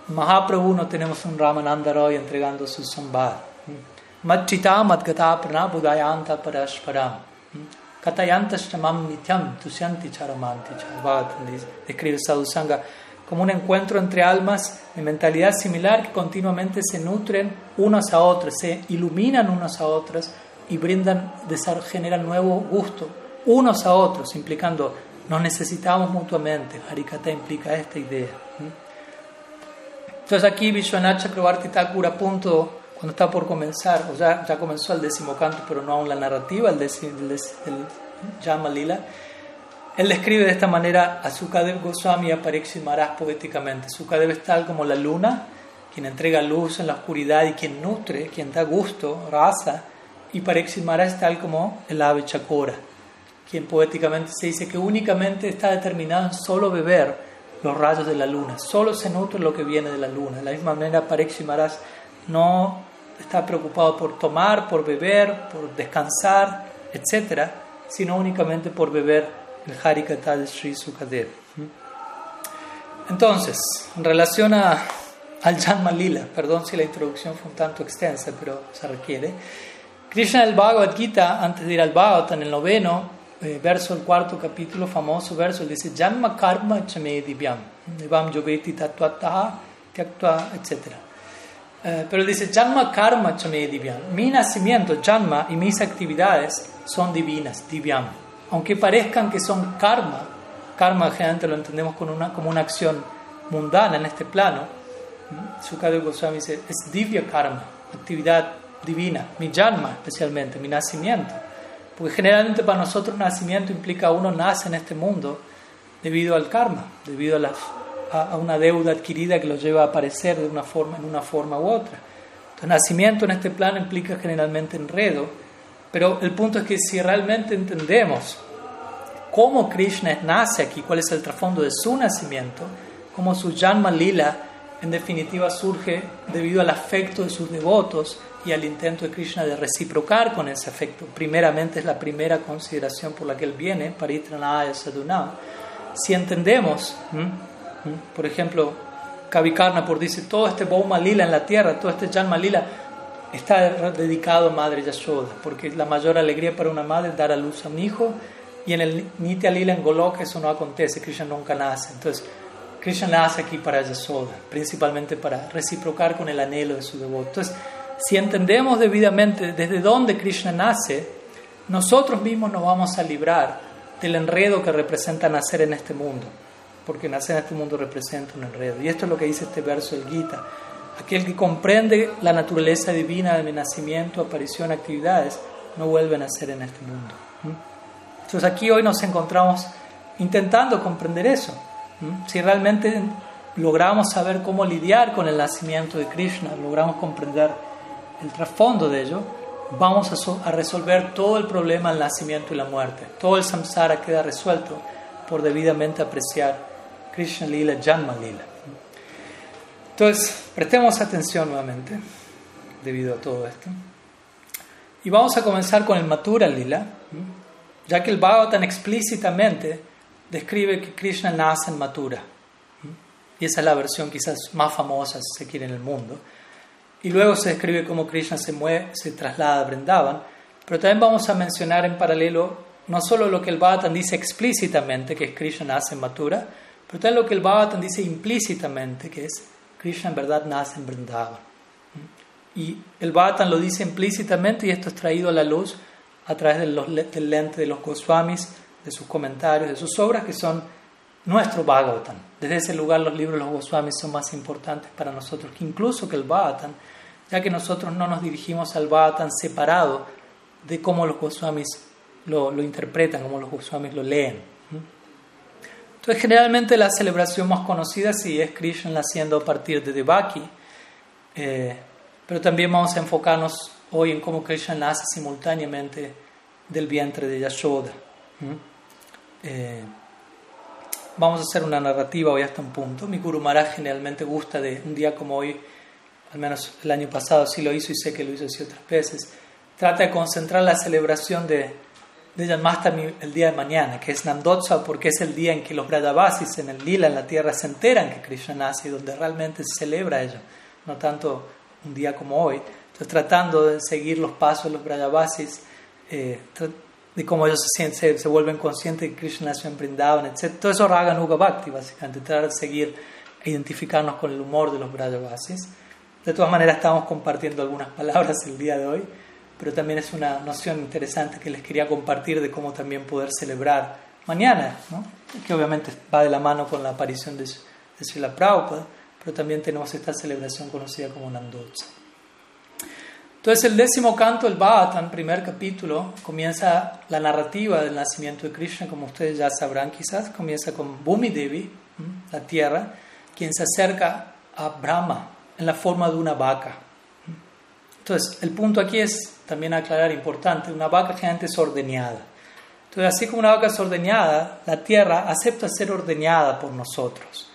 Mahaprabhu no tenemos un Ramananda Roy entregando su sambad. Machita Madgata Pranabudayanta Parashparam. Katayantastamam nityam tusyanti charamanti describe Sadhusanga como un encuentro entre almas de mentalidad similar que continuamente se nutren unas a otras, se iluminan unas a otras y brindan, generan nuevo gusto unos a otros, implicando nos necesitamos mutuamente. Harikata implica esta idea. Entonces aquí Vishwanath Chakrabarti Thakur a punto cuando está por comenzar, o ya, ya comenzó el décimo canto, pero no aún la narrativa, el, décimo, el, Yama Lila, él describe de esta manera a Sukadev Goswami y a Pariksit poéticamente. Sukadev es tal como la luna, quien entrega luz en la oscuridad y quien nutre, quien da gusto, raza, y Pariksit Maharaj es tal como el ave chakora, quien poéticamente se dice que únicamente está determinado en solo beber los rayos de la luna, solo se nutre lo que viene de la luna. De la misma manera, Pariksit Maharaj no está preocupado por tomar, por beber, por descansar, etc., sino únicamente por beber el Harikata de Sri Sukadev. Entonces, en relación a al Janma Lila. Perdón si la introducción fue un tanto extensa, pero se requiere. Krishna el Bhagavad Gita, antes de ir al Bhagavad, en el noveno, eh, verso del cuarto capítulo, famoso verso, dice Janma Karma Chame Divyam, Nivam Yogeti Tatuataha, etc. Eh, pero dice Janma Karma Chame Divyam, mi nacimiento, Janma, y mis actividades son divinas, Divyam. Aunque parezcan que son karma, karma generalmente lo entendemos como una, como una acción mundana en este plano, Sukadeva Goswami dice, es divya karma, actividad divina, mi janma especialmente, mi nacimiento. Porque generalmente para nosotros nacimiento implica uno nace en este mundo debido al karma, debido a, a, una deuda adquirida que lo lleva a aparecer de una forma, en una forma u otra. Entonces, nacimiento en este plano implica generalmente enredo, pero el punto es que si realmente entendemos cómo Krishna nace aquí, cuál es el trasfondo de su nacimiento, cómo su Janma Lila en definitiva surge debido al afecto de sus devotos y al intento de Krishna de reciprocar con ese afecto. Primeramente es la primera consideración por la que él viene, Paritranaya Sadhunam. Si entendemos, por ejemplo, por dice, todo este Bhoma Lila en la tierra, todo este Janma Lila, está dedicado a Madre Yashoda, porque la mayor alegría para una madre es dar a luz a un hijo, y en el Nitya Lila en Golok eso no acontece, Krishna nunca nace. Entonces, Krishna nace aquí para Yasoda, principalmente para reciprocar con el anhelo de su devoto. Entonces, si entendemos debidamente desde dónde Krishna nace, nosotros mismos nos vamos a librar del enredo que representa nacer en este mundo, porque nacer en este mundo representa un enredo. Y esto es lo que dice este verso del Gita. Aquel que comprende la naturaleza divina de mi nacimiento, aparición, actividades, no vuelve a nacer en este mundo. Entonces aquí hoy nos encontramos intentando comprender eso. Si realmente logramos saber cómo lidiar con el nacimiento de Krishna, logramos comprender el trasfondo de ello, vamos a, resolver todo el problema del nacimiento y la muerte. Todo el samsara queda resuelto por debidamente apreciar Krishna Lila, Janma Lila. Entonces, prestemos atención nuevamente debido a todo esto. Y vamos a comenzar con el Matura Lila, ya que el Bhagavatam explícitamente describe que Krishna nace en Mathura. Y esa es la versión quizás más famosa, si se quiere, en el mundo. Y luego se describe cómo Krishna se, mueve, se traslada a Vrindavan. Pero también vamos a mencionar en paralelo no solo lo que el Bhagavatam dice explícitamente, que es Krishna nace en Mathura, pero también lo que el Bhagavatam dice implícitamente, que es Krishna en verdad nace en Vrindavan. Y el Bhagavatam lo dice implícitamente y esto es traído a la luz a través del lente de los Goswamis de sus comentarios, de sus obras, que son nuestro Bhagavatam. Desde ese lugar los libros de los Goswamis son más importantes para nosotros que incluso que el Bhagavatam, ya que nosotros no nos dirigimos al Bhagavatam separado de cómo los Goswamis lo, lo interpretan, cómo los Goswamis lo leen. Entonces, generalmente la celebración más conocida sí es Krishna naciendo a partir de Devaki, eh, pero también vamos a enfocarnos hoy en cómo Krishna nace simultáneamente del vientre de Yashoda. Eh, vamos a hacer una narrativa hoy hasta un punto. Mi Guru Maharaj generalmente gusta de un día como hoy, al menos el año pasado sí lo hizo y sé que lo hizo así otras veces. Trata de concentrar la celebración de Janmashtami el día de mañana, que es Nandotsa, porque es el día en que los Brajavasis en el Lila, en la tierra, se enteran que Krishna nace y donde realmente se celebra ello, no tanto un día como hoy. Entonces, tratando de seguir los pasos de los Brajavasis, eh, de cómo ellos se, se, vuelven conscientes de que Krishna nació en Brindavan, etc. Todo eso Raga Nuga Bhakti, básicamente, tratar de seguir e identificarnos con el humor de los Brajavasis. De todas maneras, estamos compartiendo algunas palabras el día de hoy, pero también es una noción interesante que les quería compartir de cómo también poder celebrar mañana, ¿no? que obviamente va de la mano con la aparición de, de Srila Prabhupada, pero también tenemos esta celebración conocida como Nandotsa. Entonces el décimo canto, el Bhagavatam, primer capítulo, comienza la narrativa del nacimiento de Krishna, como ustedes ya sabrán quizás, comienza con Bhumi Devi, la tierra, quien se acerca a Brahma en la forma de una vaca. Entonces el punto aquí es también aclarar importante, una vaca generalmente es ordeñada. Entonces así como una vaca es ordeñada, la tierra acepta ser ordeñada por nosotros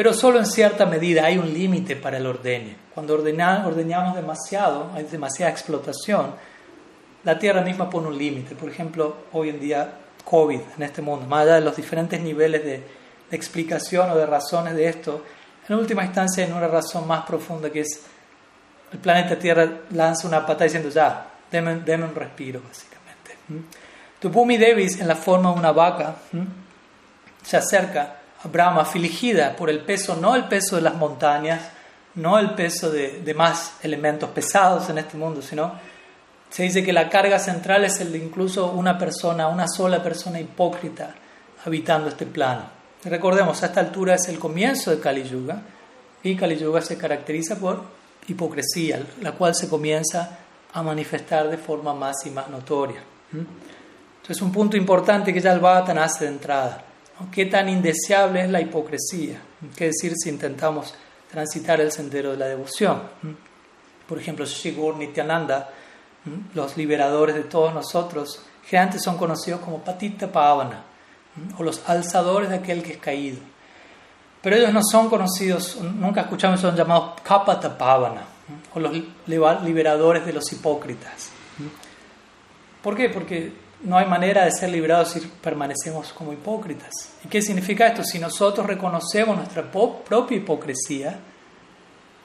pero solo en cierta medida hay un límite para el ordeño. Cuando ordeñamos demasiado, hay demasiada explotación, la tierra misma pone un límite. Por ejemplo, hoy en día, COVID en este mundo, más allá de los diferentes niveles de, explicación o de razones de esto, en última instancia en una razón más profunda que es el planeta Tierra lanza una patada diciendo ya, deme, un respiro básicamente. Tu Bhumi Devis en la forma de una vaca se acerca a Brahma afligida por el peso, no el peso de las montañas, no el peso de, de más elementos pesados en este mundo, sino se dice que la carga central es el de incluso una persona, una sola persona hipócrita habitando este plano. recordemos, a esta altura es el comienzo de Kali Yuga y Kali Yuga se caracteriza por hipocresía, la cual se comienza a manifestar de forma más y más notoria. Entonces, un punto importante que ya el Bhattan hace de entrada. ¿Qué tan indeseable es la hipocresía? ¿Qué decir si intentamos transitar el sendero de la devoción? Por ejemplo, Shigur Nityananda los liberadores de todos nosotros, generalmente son conocidos como Patita Pavana, o los alzadores de aquel que es caído. Pero ellos no son conocidos, nunca escuchamos, son llamados Kapata Pavana, o los liberadores de los hipócritas. ¿Por qué? Porque no hay manera de ser liberados si permanecemos como hipócritas. ¿Y qué significa esto? Si nosotros reconocemos nuestra propia hipocresía,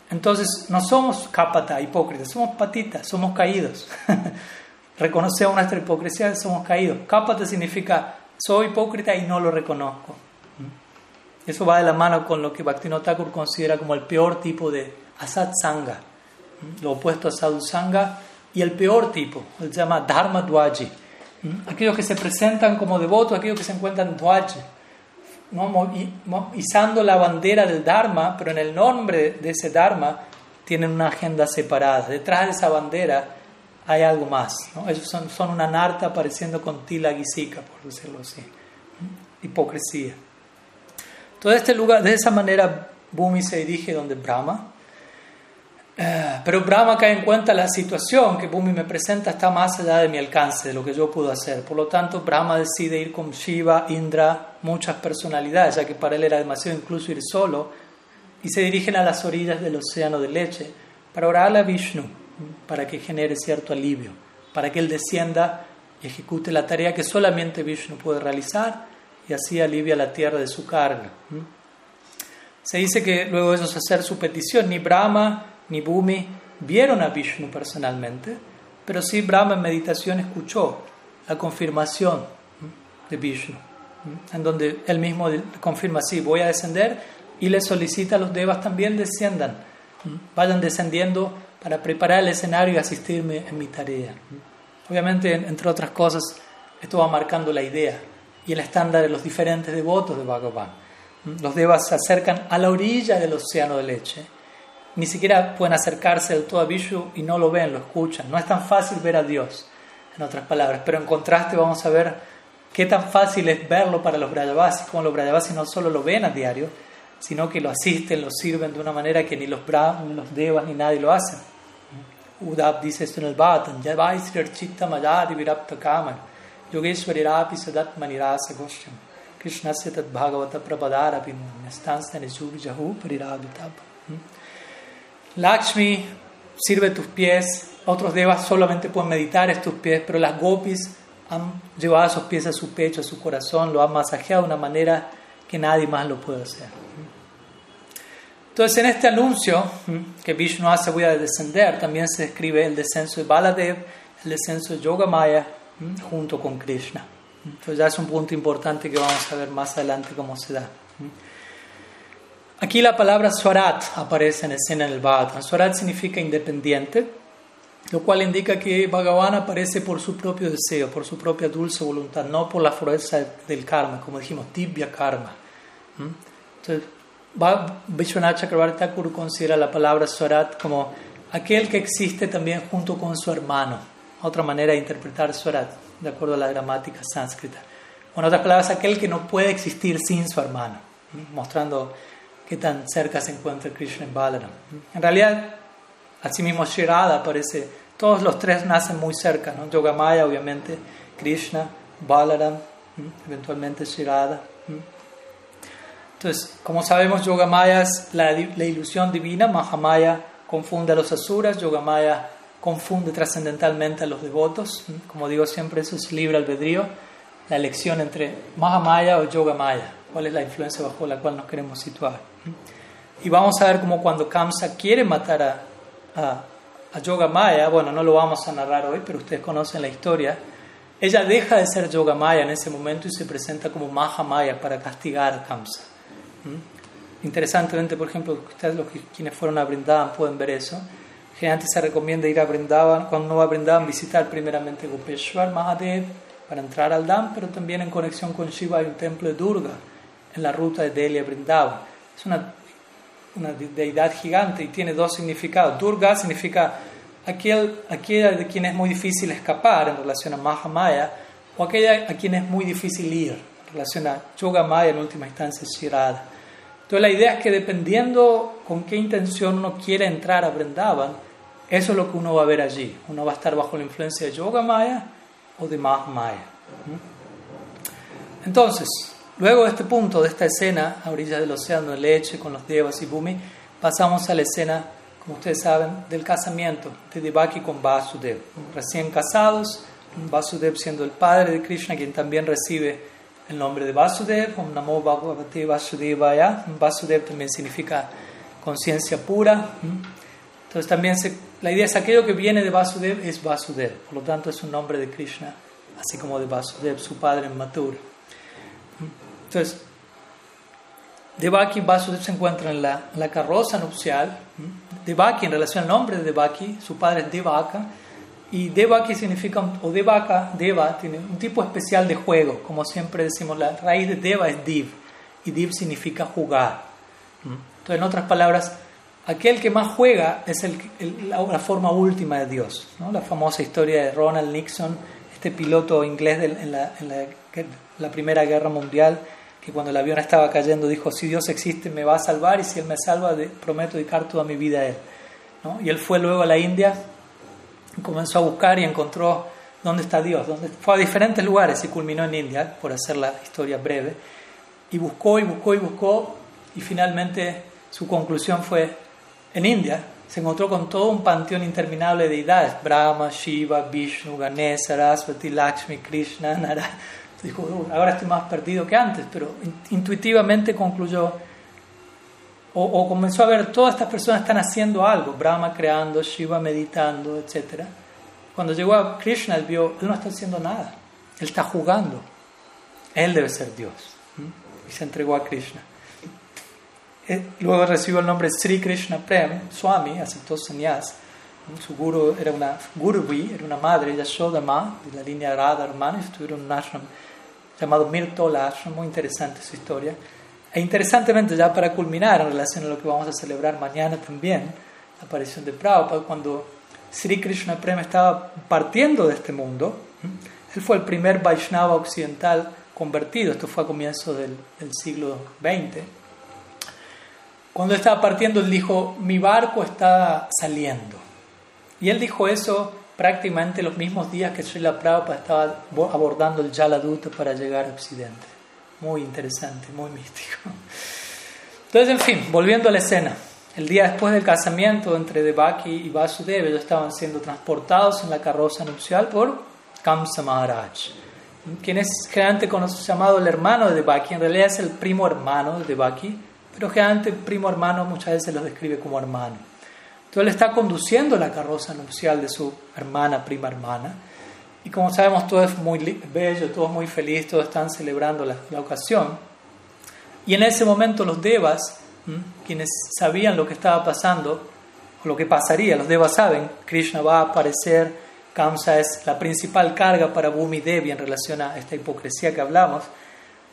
entonces no somos capata, hipócritas, somos patitas, somos caídos. Reconocemos nuestra hipocresía, somos caídos. Capata significa soy hipócrita y no lo reconozco. Eso va de la mano con lo que Bhaktivinoda Thakur considera como el peor tipo de asat sangha, lo opuesto a sadhu sangha, y el peor tipo, se llama dharma dwaji. Aquellos que se presentan como devotos, aquellos que se encuentran dwaji ¿no? izando la bandera del Dharma, pero en el nombre de ese Dharma tienen una agenda separada. Detrás de esa bandera hay algo más. ¿no? Son, una narta apareciendo con tila por decirlo así. Hipocresía. Todo este lugar, de esa manera, Bhumi se dirige donde Brahma, eh, pero Brahma cae en cuenta la situación que Bhumi me presenta está más allá de mi alcance, de lo que yo puedo hacer. Por lo tanto, Brahma decide ir con Shiva, Indra, muchas personalidades, ya que para él era demasiado incluso ir solo, y se dirigen a las orillas del océano de leche para orarle a Vishnu, para que genere cierto alivio, para que él descienda y ejecute la tarea que solamente Vishnu puede realizar y así alivia la tierra de su carga. Se dice que luego de eso hacer su petición, ni Brahma ni Bhumi vieron a Vishnu personalmente, pero sí Brahma en meditación escuchó la confirmación de Vishnu, en donde él mismo confirma, sí, voy a descender y le solicita a los devas también desciendan, vayan descendiendo para preparar el escenario y asistirme en mi tarea. Obviamente, entre otras cosas, esto va marcando la idea y el estándar de los diferentes devotos de Bhagavan. Los devas se acercan a la orilla del océano de leche ni siquiera pueden acercarse del todo a Vishnu y no lo ven, lo escuchan. No es tan fácil ver a Dios, en otras palabras. Pero en contraste vamos a ver qué tan fácil es verlo para los Brayavasis, como los Brayavasis no solo lo ven a diario, sino que lo asisten, lo sirven de una manera que ni los Brahmas, ni los Devas, ni nadie lo hacen. Udab dice esto en el Bhatan, Chitta Mayadi Virapta Kaman, Bhagavata Prabhadarapi, Nastansa Nijubi Jahu Parirabhitab. Lakshmi sirve tus pies, otros devas solamente pueden meditar estos pies, pero las gopis han llevado esos pies a su pecho, a su corazón, lo han masajeado de una manera que nadie más lo puede hacer. Entonces, en este anuncio que Vishnu hace, voy a descender, también se describe el descenso de Baladev, el descenso de Yogamaya, junto con Krishna. Entonces, ya es un punto importante que vamos a ver más adelante cómo se da. Aquí la palabra Swarat aparece en escena en el Bhagavatam. Swarat significa independiente, lo cual indica que Bhagavan aparece por su propio deseo, por su propia dulce voluntad, no por la fuerza del karma, como dijimos, tibia karma. ¿Mm? Entonces, Vishwanath Chakravarti Thakur considera la palabra Swarat como aquel que existe también junto con su hermano. Otra manera de interpretar Swarat, de acuerdo a la gramática sánscrita. en otras palabras, aquel que no puede existir sin su hermano, mostrando qué tan cerca se encuentra Krishna en Balaram. En realidad, así mismo Shirada aparece, todos los tres nacen muy cerca, ¿no? Yogamaya obviamente, Krishna, Balaram, eventualmente Shirada. Entonces, como sabemos, Yogamaya es la, la ilusión divina, Mahamaya confunde a los asuras, Yogamaya confunde trascendentalmente a los devotos. Como digo siempre, eso es libre albedrío, la elección entre Mahamaya o Yogamaya, cuál es la influencia bajo la cual nos queremos situar. Y vamos a ver cómo cuando Kamsa quiere matar a, a, a Yoga Maya, bueno, no lo vamos a narrar hoy, pero ustedes conocen la historia, ella deja de ser Yoga Maya en ese momento y se presenta como Maha Maya para castigar a Kamsa. ¿Mm? Interesantemente, por ejemplo, ustedes los que, quienes fueron a Brindavan pueden ver eso. Generalmente se recomienda ir a Brindavan, cuando uno va a Brindavan, visitar primeramente Gopeshwar Mahadev para entrar al Dham, pero también en conexión con Shiva hay un templo de Durga en la ruta de Delhi a Brindavan. Es una, una deidad gigante y tiene dos significados. Durga significa aquel, aquella de quien es muy difícil escapar en relación a Mahamaya o aquella a quien es muy difícil ir en relación a Yoga Maya en última instancia Shirada. Entonces la idea es que dependiendo con qué intención uno quiere entrar a Vrindavan, eso es lo que uno va a ver allí. Uno va a estar bajo la influencia de Yoga Maya o de Mahamaya. Entonces, luego de este punto, de esta escena a orillas del océano de leche con los devas y Bhumi, pasamos a la escena como ustedes saben, del casamiento de Devaki con Vasudev. Recién casados, Vasudev siendo el padre de Krishna, quien también recibe el nombre de Vasudev, Om Namo Bhagavate Vasudevaya. Vasudev también significa conciencia pura. Entonces también la idea es aquello que viene de Vasudev es Vasudev, por lo tanto es un nombre de Krishna, así como de Vasudev, su padre en Mathura. Entonces, Devaki y Vasudev se encuentran en la, en la carroza nupcial Devaki, en relación al nombre de Devaki, su padre es Devaka, y Devaki significa, o Devaka, Deva, tiene un tipo especial de juego, como siempre decimos, la raíz de Deva es Div, y Div significa jugar. Entonces, en otras palabras, aquel que más juega es la, forma última de Dios. La famosa historia de Ronald Nixon, este piloto inglés en, la, Primera Guerra Mundial, que cuando el avión estaba cayendo dijo, si Dios existe me va a salvar y si Él me salva prometo dedicar toda mi vida a Él. Y él fue luego a la India y comenzó a buscar y encontró dónde está Dios. Fue a diferentes lugares y culminó en India, por hacer la historia breve. Y buscó y buscó y buscó y finalmente su conclusión fue, en India se encontró con todo un panteón interminable de deidades, Brahma, Shiva, Vishnu, Ganesha, Saraswati, Lakshmi, Krishna, Narayana dijo, ahora estoy más perdido que antes, pero intuitivamente concluyó, o, comenzó a ver, todas estas personas están haciendo algo, Brahma creando, Shiva meditando, etc. Cuando llegó a Krishna, él vio, él no está haciendo nada, él está jugando, él debe ser Dios. Y se entregó a Krishna. Eh, luego recibió el nombre Sri Krishna Prem, Swami, aceptó sannyas. Su guru era una guruvi, era una madre, Yashoda Ma, de la línea Radha hermana, estuvieron en un ashram llamado Mirtola Ashram, muy interesante su historia. E interesantemente, ya para culminar en relación a lo que vamos a celebrar mañana también, la aparición de Prabhupada, cuando Sri Krishna Prema estaba partiendo de este mundo, él fue el primer Vaishnava occidental convertido, esto fue a comienzos del, del siglo XX. Cuando estaba partiendo, él dijo, mi barco está saliendo. Y él dijo eso prácticamente los mismos días que Srila Prabhupada estaba abordando el Jaladuta para llegar a Occidente. Muy interesante, muy místico. Entonces, en fin, volviendo a la escena. El día después del casamiento entre Devaki y Vasudeva, ellos estaban siendo transportados en la carroza nupcial por Kamsa Maharaj, quien es generalmente llamado el hermano de Devaki, en realidad es el primo hermano de Devaki, pero generalmente el primo hermano muchas veces lo describe como hermano. Entonces él está conduciendo la carroza nupcial de su hermana, prima hermana. Y como sabemos, todo es muy bello, todo es muy feliz, todos están celebrando la, ocasión. Y en ese momento los devas, quienes sabían lo que estaba pasando, o lo que pasaría, los devas saben, Krishna va a aparecer, Kamsa es la principal carga para Bhumi Devi en relación a esta hipocresía que hablamos.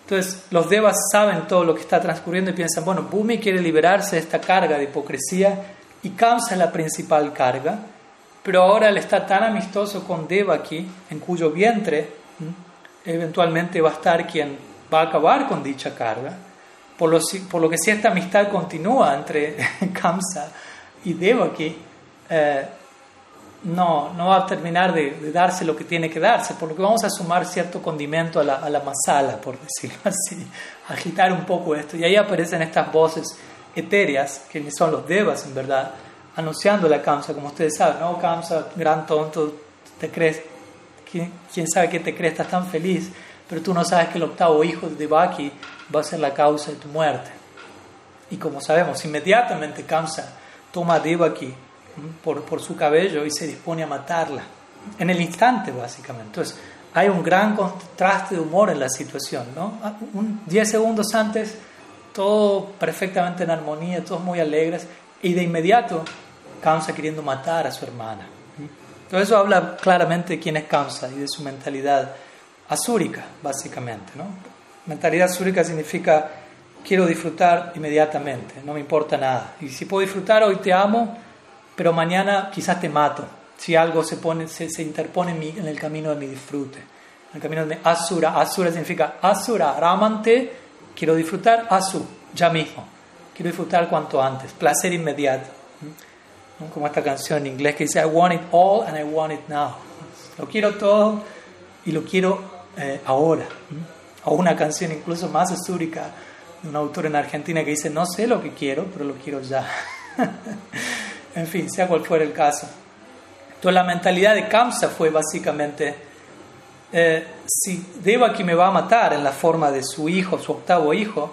Entonces, los devas saben todo lo que está transcurriendo y piensan, bueno, Bhumi quiere liberarse de esta carga de hipocresía y Kamsa es la principal carga, pero ahora él está tan amistoso con Devaki, en cuyo vientre eventualmente va a estar quien va a acabar con dicha carga, por lo, que si esta amistad continúa entre Kamsa y Devaki, eh, no, no va a terminar de, darse lo que tiene que darse, por lo que vamos a sumar cierto condimento a la, a la masala, por decirlo así, agitar un poco esto. Y ahí aparecen estas voces etéreas, que son los devas en verdad, anunciando la Kamsa, como ustedes saben, ¿no? Kamsa, gran tonto, te crees, ¿quién, sabe qué te crees, estás tan feliz, pero tú no sabes que el octavo hijo de Devaki va a ser la causa de tu muerte. Y como sabemos, inmediatamente Kamsa toma a Devaki por, su cabello y se dispone a matarla. En el instante, básicamente. Entonces, hay un gran contraste de humor en la situación. ¿no? Ah, diez segundos antes, todo perfectamente en armonía, todos muy alegres, y de inmediato, Kamsa queriendo matar a su hermana. Todo eso habla claramente de quién es Kamsa y de su mentalidad asúrica, básicamente. ¿no? Mentalidad asúrica significa quiero disfrutar inmediatamente, no me importa nada. Y si puedo disfrutar, hoy te amo, pero mañana quizás te mato si algo se, pone, se, se interpone en, mi, el camino de mi disfrute. En el camino de mi asura. Asura significa asura, ramante, quiero disfrutar, asu, ya mismo. Quiero disfrutar cuanto antes, placer inmediato. Como esta canción en inglés que dice, I want it all and I want it now. Lo quiero todo y lo quiero eh, ahora. O una canción incluso más asúrica de un autor en Argentina que dice, no sé lo que quiero, pero lo quiero ya. en fin, sea cual fuera el caso. Entonces la mentalidad de Kamsa fue básicamente, eh, si Devaki me va a matar en la forma de su hijo, su octavo hijo,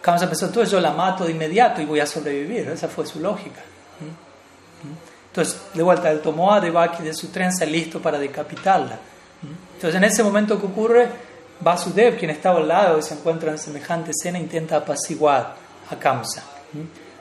Kamsa pensó, entonces yo la mato de inmediato y voy a sobrevivir. Esa fue su lógica. Entonces, de vuelta, él tomó a Devaki de su trenza listo para decapitarla. Entonces, en ese momento que ocurre, Vasudev, quien estaba al lado y se encuentra en semejante escena, intenta apaciguar a Kamsa.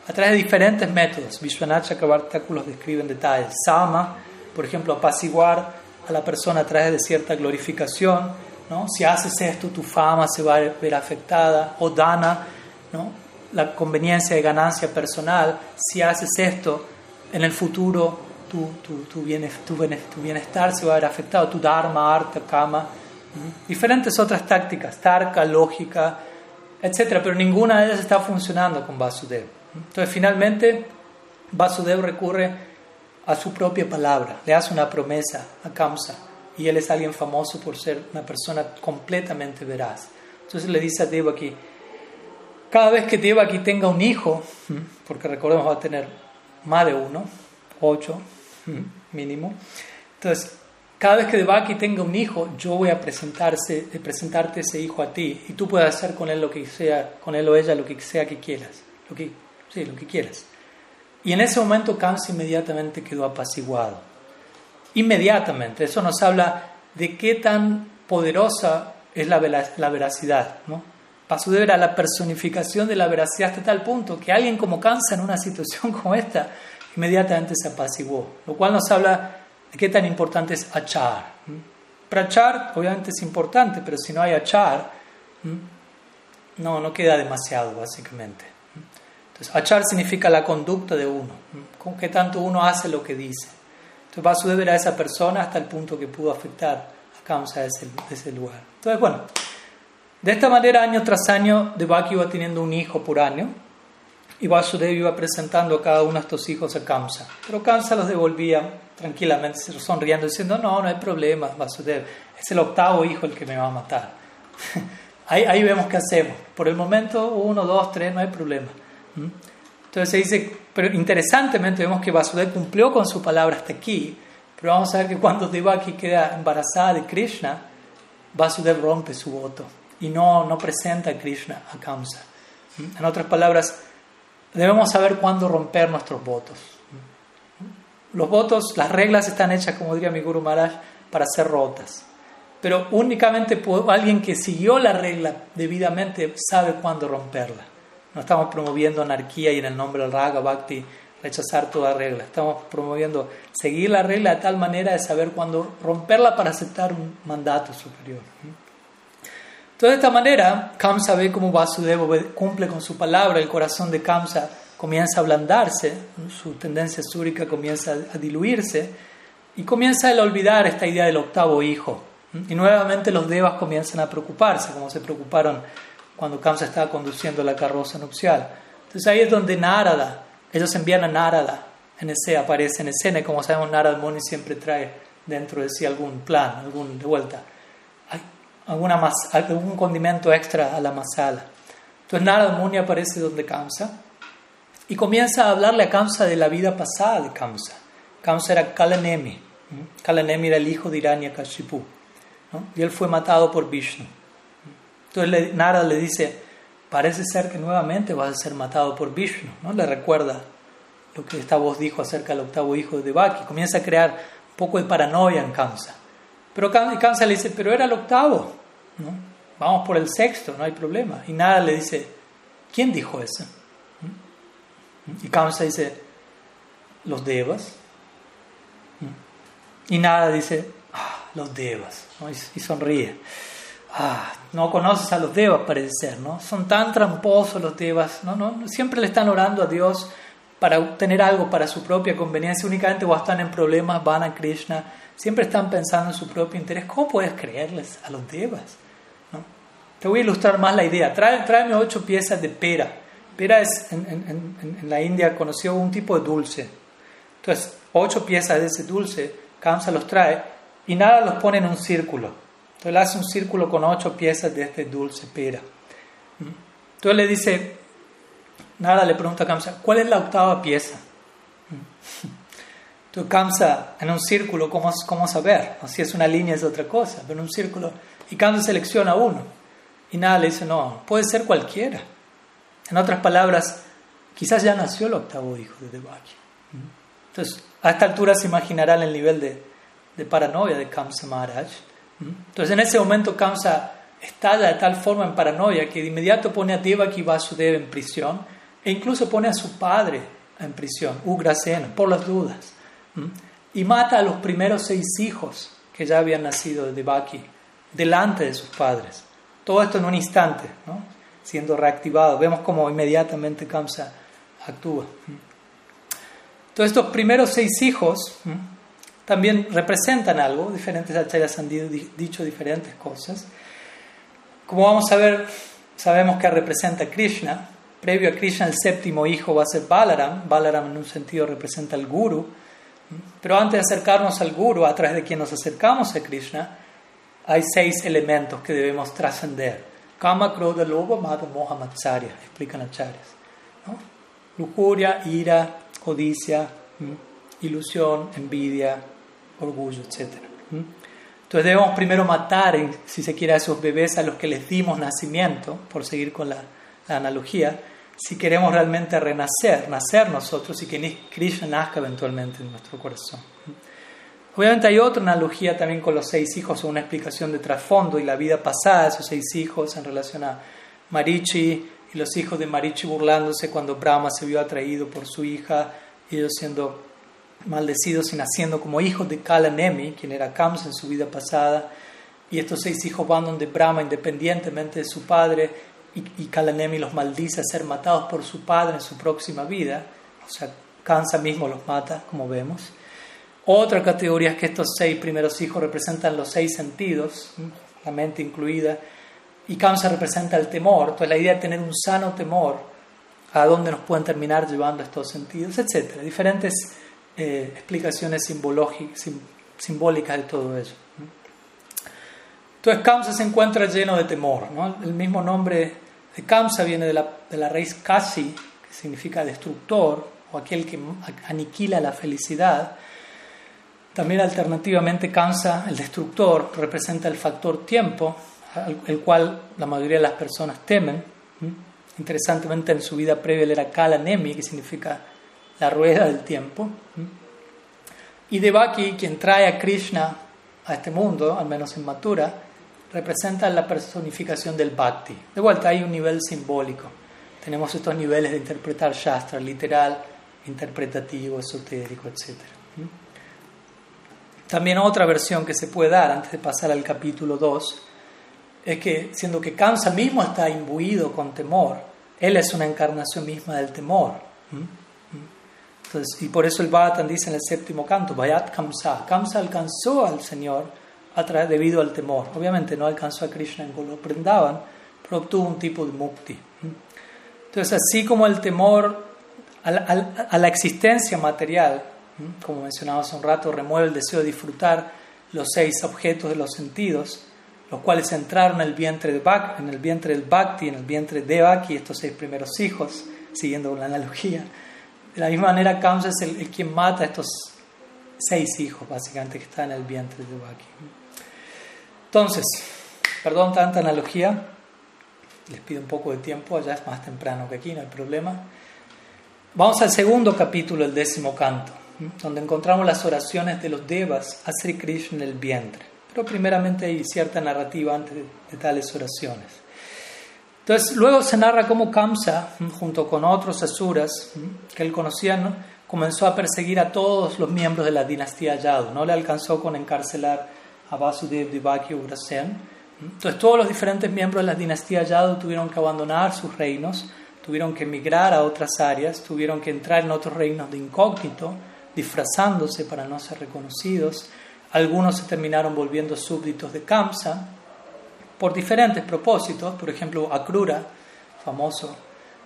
A través de diferentes métodos. Vishwanath Chakravartaku los describe en detalle. Sama, por ejemplo, apaciguar a la persona a través de cierta glorificación, ¿no? Si haces esto, tu fama se va a ver afectada, o dana, ¿no? La conveniencia de ganancia personal, si haces esto, en el futuro tu, tu, tu, bienestar se va a ver afectado, tu dharma, arta, kama, diferentes otras tácticas, tarka, lógica, etc. Pero ninguna de ellas está funcionando con Vasudev. Entonces, finalmente, Vasudev recurre a su propia palabra, le hace una promesa a Kamsa y él es alguien famoso por ser una persona completamente veraz. Entonces le dice a Devaki, cada vez que Devaki tenga un hijo, porque recordemos va a tener más de uno, ocho mínimo, entonces cada vez que Devaki tenga un hijo, yo voy a presentarse, presentarte ese hijo a ti y tú puedes hacer con él lo que sea, con él o ella lo que sea que quieras, lo que, sí, lo que quieras. Y en ese momento Kamsa inmediatamente quedó apaciguado. Inmediatamente. Eso nos habla de qué tan poderosa es la, la veracidad. ¿no? Vasudev era la personificación de la veracidad hasta tal punto que alguien como Kamsa en una situación como esta inmediatamente se apaciguó. Lo cual nos habla de qué tan importante es achar. Prachar obviamente es importante, pero si no hay achar, no, no queda demasiado básicamente. Entonces, achar significa la conducta de uno, con qué tanto uno hace lo que dice. Entonces, Vasudev era esa persona hasta el punto que pudo afectar a causa de ese, de ese lugar. Entonces, bueno, de esta manera, año tras año, Devaki iba teniendo un hijo por año y Vasudev iba presentando a cada uno de estos hijos a Kamsa. Pero Kamsa los devolvía tranquilamente, sonriendo, diciendo: No, no hay problema, Vasudev, es el octavo hijo el que me va a matar. ahí, ahí vemos qué hacemos. Por el momento, uno, dos, tres, no hay problema. Entonces se dice, pero interesantemente vemos que Vasudev cumplió con su palabra hasta aquí, pero vamos a ver que cuando Devaki queda embarazada de Krishna, Vasudev rompe su voto y no, no presenta a Krishna a Kamsa. En otras palabras, debemos saber cuándo romper nuestros votos. Los votos, las reglas están hechas, como diría mi Guru Maharaj, para ser rotas. Pero únicamente alguien que siguió la regla debidamente sabe cuándo romperla. No estamos promoviendo anarquía y en el nombre del Raga Bhakti rechazar toda regla. Estamos promoviendo seguir la regla de tal manera de saber cuándo romperla para aceptar un mandato superior. Entonces, de esta manera, Kamsa ve cómo Vasudeva cumple con su palabra, el corazón de Kamsa comienza a ablandarse, su tendencia súrica comienza a diluirse y comienza a olvidar esta idea del octavo hijo. Y nuevamente los devas comienzan a preocuparse, como se preocuparon cuando Kamsa estaba conduciendo la carroza nupcial. Entonces ahí es donde Narada, ellos envían a Narada, en ese aparece en escena, y como sabemos Narada Muni siempre trae dentro de sí algún plan, algún de vuelta, alguna algún condimento extra a la masala. Entonces Narada Muni aparece donde Kamsa y comienza a hablarle a Kamsa de la vida pasada de Kamsa. Kamsa era Kalanemi, Kalanemi era el hijo de Hiranyakashipu, ¿no? y él fue matado por Vishnu. Entonces Narada le dice, parece ser que nuevamente vas a ser matado por Vishnu, ¿no? Le recuerda lo que esta voz dijo acerca del octavo hijo de Devaki, comienza a crear un poco de paranoia en Kamsa. Pero Kamsa le dice, pero era el octavo, ¿no? Vamos por el sexto, no hay problema. Y nada le dice, ¿quién dijo eso? Y Kamsa dice, los devas. Y nada dice, ah, los devas, y, sonríe. Ah, no conoces a los devas, parece ser, ¿no? Son tan tramposos los devas, ¿no? ¿no? Siempre le están orando a Dios para obtener algo para su propia conveniencia, únicamente cuando están en problemas van a Krishna, siempre están pensando en su propio interés. ¿Cómo puedes creerles a los devas? ¿No? Te voy a ilustrar más la idea. Trae, tráeme ocho piezas de pera. Pera es en la India conocido un tipo de dulce. Entonces, ocho piezas de ese dulce, Kamsa los trae y nada los pone en un círculo. Entonces él hace un círculo con ocho piezas de este dulce pera. Entonces le dice, nada le pregunta a Kamsa, ¿cuál es la octava pieza? Entonces Kamsa, en un círculo, ¿cómo, cómo saber? si es una línea es otra cosa, pero en un círculo, y Kamsa selecciona uno. Y nada le dice, no, puede ser cualquiera. En otras palabras, quizás ya nació el octavo hijo de Devaki. Entonces, a esta altura se imaginarán el nivel de, de paranoia de Kamsa Maharaj. Entonces en ese momento Kamsa estalla de tal forma en paranoia que de inmediato pone a Devaki Vasudeva en prisión e incluso pone a su padre en prisión, Ugrasena, por las dudas. Y mata a los primeros seis hijos que ya habían nacido de Devaki delante de sus padres. Todo esto en un instante, siendo reactivado. Vemos cómo inmediatamente Kamsa actúa. Entonces estos primeros seis hijos también representan algo, diferentes acharyas han dicho diferentes cosas. Como vamos a ver, sabemos que representa Krishna. Previo a Krishna, el séptimo hijo va a ser Balaram. Balaram en un sentido representa al Guru. Pero antes de acercarnos al Guru, a través de quien nos acercamos a Krishna, hay seis elementos que debemos trascender. Kama, Krodha, Loba, Mada, Moha, Matsarya, explican acharyas. ¿no? Lujuria, ira, codicia, ilusión, envidia, orgullo, etc. Entonces debemos primero matar, si se quiere, a esos bebés a los que les dimos nacimiento, por seguir con la, analogía, si queremos realmente renacer, nacer nosotros y que Krishna nazca eventualmente en nuestro corazón. Obviamente hay otra analogía también con los seis hijos o una explicación de trasfondo y la vida pasada de esos seis hijos en relación a Marichi y los hijos de Marichi burlándose cuando Brahma se vio atraído por su hija, ellos siendo maldecidos y naciendo como hijos de Kalanemi, quien era Kamsa en su vida pasada, y estos seis hijos van donde Brahma, independientemente de su padre, y, y Kalanemi los maldice a ser matados por su padre en su próxima vida, o sea, Kamsa mismo los mata, como vemos. Otra categoría es que estos seis primeros hijos representan los seis sentidos, la mente incluida, y Kamsa representa el temor, entonces la idea de tener un sano temor a dónde nos pueden terminar llevando estos sentidos, etc. Diferentes eh, explicaciones simbólicas de todo eso. Entonces Kamsa se encuentra lleno de temor. El mismo nombre de Kamsa viene de la, de la raíz Kasi, que significa destructor o aquel que aniquila la felicidad. También alternativamente Kamsa, el destructor, representa el factor tiempo, el cual la mayoría de las personas temen. Interesantemente en su vida previa él era Kala Nemi, que significa la rueda del tiempo. Y Devaki, quien trae a Krishna a este mundo, al menos en Mathura, representa la personificación del bhakti. De vuelta, hay un nivel simbólico. Tenemos estos niveles de interpretar Shastra, literal, interpretativo, esotérico, etc. También otra versión que se puede dar antes de pasar al capítulo 2 es que, siendo que Kamsa mismo está imbuido con temor, él es una encarnación misma del temor y por eso el Bhattan dice en el séptimo canto, Vayat Kamsa. Kamsa alcanzó al Señor a debido al temor. Obviamente no alcanzó a Krishna en Golo pero obtuvo un tipo de mukti. Entonces, así como el temor a la, existencia material, como mencionaba hace un rato, remueve el deseo de disfrutar los seis objetos de los sentidos, los cuales entraron en el vientre, de en el vientre del Bhakti, en el vientre de Devaki, estos seis primeros hijos, siguiendo la analogía. De la misma manera, Kamsa es el, quien mata a estos seis hijos, básicamente, que están en el vientre de Devaki. Entonces, perdón tanta analogía, les pido un poco de tiempo, allá es más temprano que aquí, no hay problema. Vamos al segundo capítulo, el décimo canto, donde encontramos las oraciones de los devas a Sri Krishna en el vientre. Pero primeramente hay cierta narrativa antes de, tales oraciones. Entonces, luego se narra cómo Kamsa, junto con otros asuras que él conocía, comenzó a perseguir a todos los miembros de la dinastía Yadu. No le alcanzó con encarcelar a Vasudev, Devaki y Ugrasen. Entonces, todos los diferentes miembros de la dinastía Yadu tuvieron que abandonar sus reinos tuvieron que emigrar a otras áreas, tuvieron que entrar en otros reinos de incógnito, disfrazándose para no ser reconocidos. Algunos se terminaron volviendo súbditos de Kamsa por diferentes propósitos, por ejemplo, Akrura, famoso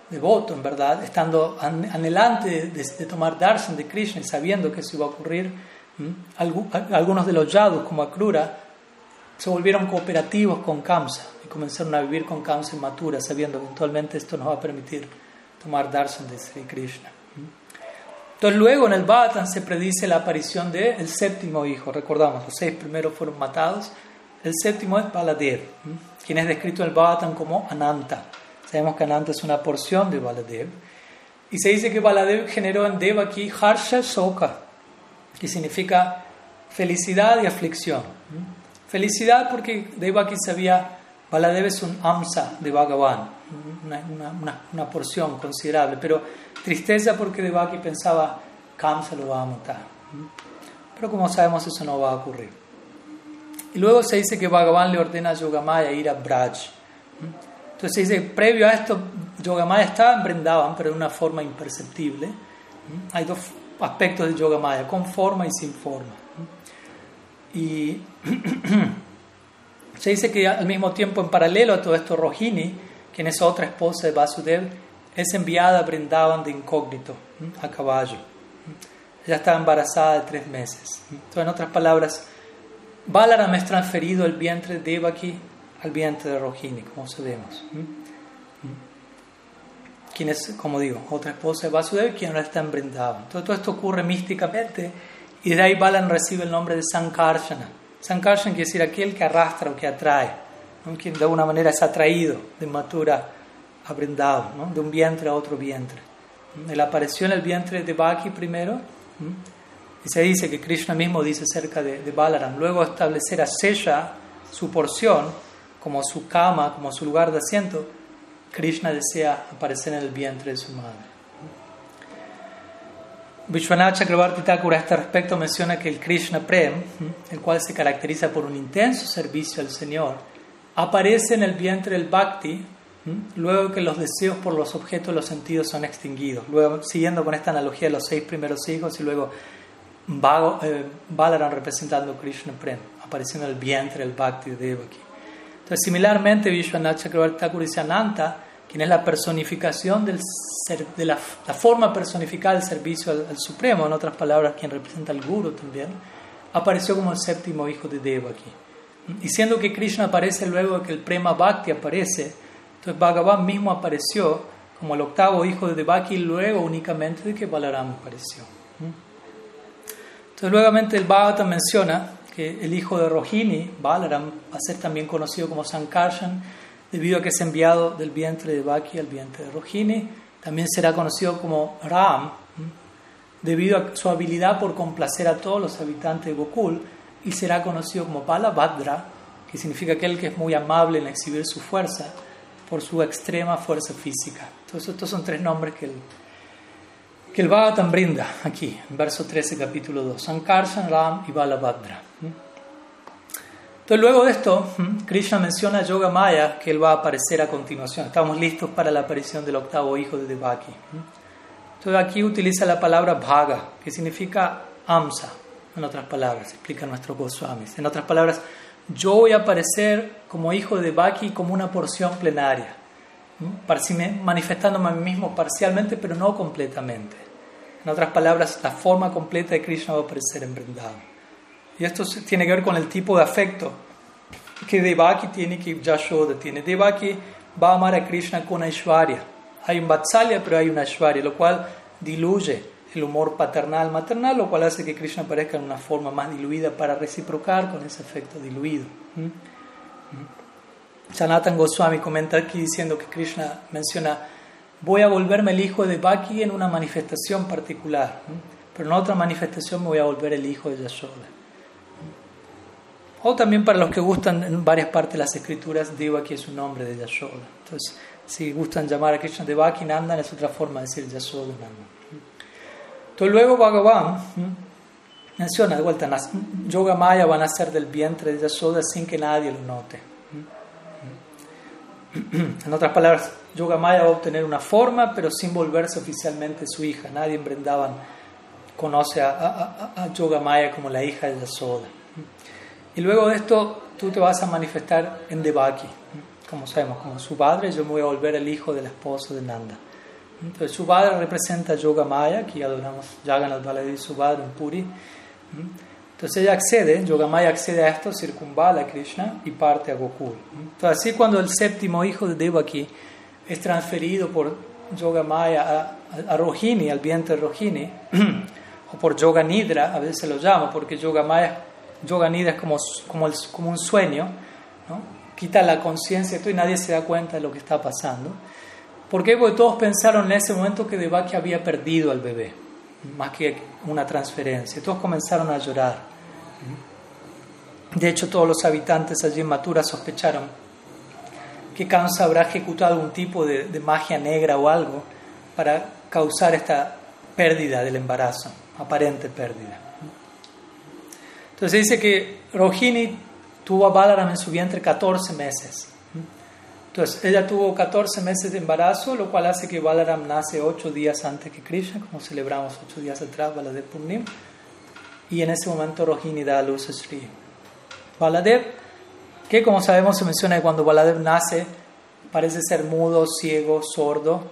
devoto, en verdad, estando anhelante de, tomar darshan de Krishna y sabiendo que eso iba a ocurrir, algunos de los yadus, como Akrura, se volvieron cooperativos con Kamsa y comenzaron a vivir con Kamsa en Mathura, sabiendo que eventualmente esto nos va a permitir tomar darshan de Sri Krishna. Entonces luego en el Bhattan se predice la aparición del el séptimo hijo, recordamos, los seis primeros fueron matados, el séptimo es Baladev, quien es descrito en el Bhattan como Ananta. Sabemos que Ananta es una porción de Baladev. Y se dice que Baladev generó en Devaki Harsha Soka, que significa felicidad y aflicción. Felicidad porque Devaki sabía, Baladev es un amsa de Bhagavan, una, una, porción considerable, pero tristeza porque Devaki pensaba, Kamsa lo va a matar. Pero como sabemos eso no va a ocurrir. Luego se dice que Bhagavan le ordena a Yogamaya ir a Braj. Entonces se dice, previo a esto, Yogamaya estaba en Brindavan, pero de una forma imperceptible. Hay dos aspectos de Yogamaya, con forma y sin forma. Y se dice que al mismo tiempo, en paralelo a todo esto, Rohini, quien es otra esposa de Vasudev, es enviada a Brindavan de incógnito, a caballo. Ella estaba embarazada de tres meses. Entonces, en otras palabras, Balaram es transferido el vientre de Devaki al vientre de Rohini, como sabemos. Quien es, como digo, otra esposa de Vasudev, quien ahora está en Brindavan. todo esto ocurre místicamente y de ahí Balan recibe el nombre de Sankarshana. Sankarshana quiere decir aquel que arrastra o que atrae, quien de alguna manera es atraído de Matura a ¿no? de un vientre a otro vientre. Él apareció en el vientre de Baki primero, y se dice que Krishna mismo dice cerca de, de Balaram, luego establecer a Sesha su porción como su cama, como su lugar de asiento, Krishna desea aparecer en el vientre de su madre. Vishwanath Chakrabarti Thakur a este respecto menciona que el Krishna Prem, el cual se caracteriza por un intenso servicio al Señor, aparece en el vientre del Bhakti luego que los deseos por los objetos de los sentidos son extinguidos. Luego, siguiendo con esta analogía de los seis primeros hijos y luego Balaram representando Krishna Prem, apareciendo en el vientre del Bhakti de Devaki. Entonces, similarmente, Vishwanath Chakrabarti Thakur dice Ananta quien es la personificación de la, forma personificada del servicio al, Supremo, en otras palabras, quien representa al Guru también, apareció como el séptimo hijo de Deva aquí. Y siendo que Krishna aparece luego de que el Prema Bhakti aparece, entonces Bhagavan mismo apareció como el octavo hijo de Devaki luego únicamente de que Balaram apareció. Entonces, nuevamente el Bhagavata menciona que el hijo de Rohini, Balaram, va a ser también conocido como Sankarshan, debido a que es enviado del vientre de Baki al vientre de Rohini. También será conocido como Ram, debido a su habilidad por complacer a todos los habitantes de Gokul, y será conocido como Balabhadra, que significa aquel que es muy amable en exhibir su fuerza por su extrema fuerza física. Entonces, estos son tres nombres que el, que el Bhagavatam brinda aquí, en verso 13, capítulo 2: Sankarshan, Ram y Balabhadra. Entonces, luego de esto, Krishna menciona a Yoga Maya que él va a aparecer a continuación. Estamos listos para la aparición del octavo hijo de Devaki. Entonces, aquí utiliza la palabra Bhaga, que significa Amsa, en otras palabras, explica nuestro Goswamis. En otras palabras, yo voy a aparecer como hijo de Devaki como una porción plenaria, manifestándome a mí mismo parcialmente, pero no completamente. En otras palabras, la forma completa de Krishna va a aparecer en Vrindavan. Y esto tiene que ver con el tipo de afecto que Devaki tiene, que Yashoda tiene. Devaki va a amar a Krishna con Aishwarya. Hay un Vatsalya, pero hay una Aishwarya, lo cual diluye el humor paternal, maternal, lo cual hace que Krishna aparezca en una forma más diluida para reciprocar con ese afecto diluido. ¿Mm? ¿Mm? Sanatan Goswami comenta aquí diciendo que Krishna menciona, voy a volverme el hijo de Baki en una manifestación particular, pero en otra manifestación me voy a volver el hijo de Yashoda. O también para los que gustan en varias partes de las escrituras, Devaki es un nombre de Yashoda. Entonces, si gustan llamar a Krishna Devaki Nandan, es otra forma de decir Yashoda Nandan. Entonces, luego Bhagavan menciona de vuelta, Yoga Maya van a ser del vientre de Yashoda sin que nadie lo note. En otras palabras, Yoga Maya va a obtener una forma, pero sin volverse oficialmente su hija. Nadie en Brindavan conoce a, a, a Yoga Maya como la hija de Yashoda. Y luego de esto, tú te vas a manifestar en Devaki. Como sabemos, como su padre, yo me voy a volver el hijo del esposo de Nanda. Entonces, su padre representa a Yoga Maya, que adoramos Jagannath Baladevi Subhadra en Puri. Entonces ella accede, Yogamaya accede a esto, circunvala a Krishna y parte a Gokul. Entonces así cuando el séptimo hijo de Devaki es transferido por Yogamaya a, a, Rohini, al vientre Rohini, o por Yoga Nidra, a veces se lo llama, porque Yogamaya, Yoga Nidra es como un sueño, ¿no? quita la conciencia y nadie se da cuenta de lo que está pasando. ¿Por qué? Porque todos pensaron en ese momento que Devaki había perdido al bebé más que una transferencia. Todos comenzaron a llorar. De hecho, todos los habitantes allí en Matura sospecharon que Kansa habrá ejecutado un tipo de, de, magia negra o algo para causar esta pérdida del embarazo, aparente pérdida. Entonces dice que Rohini tuvo a Balaram en su vientre 14 meses. Entonces, ella tuvo 14 meses de embarazo, lo cual hace que Balaram nace 8 días antes que Krishna, como celebramos 8 días atrás, Baladev Purnim. Y en ese momento Rohini da a luz a Sri Baladev, que como sabemos se menciona que cuando Baladev nace parece ser mudo, ciego, sordo,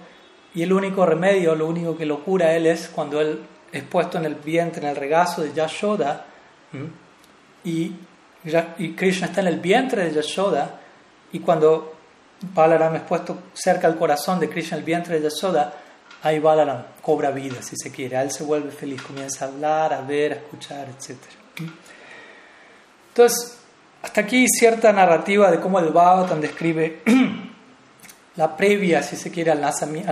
y el único remedio, lo único que lo cura él es cuando él es puesto en el vientre, en el regazo de Yashoda, y, y Krishna está en el vientre de Yashoda, y cuando Balaram es puesto cerca al corazón de Krishna, el vientre de Yashoda, ahí Balaram cobra vida, si se quiere. A él se vuelve feliz, comienza a hablar, a ver, a escuchar, etc. Entonces, hasta aquí cierta narrativa de cómo el Bhagavatam describe la previa, si se quiere, al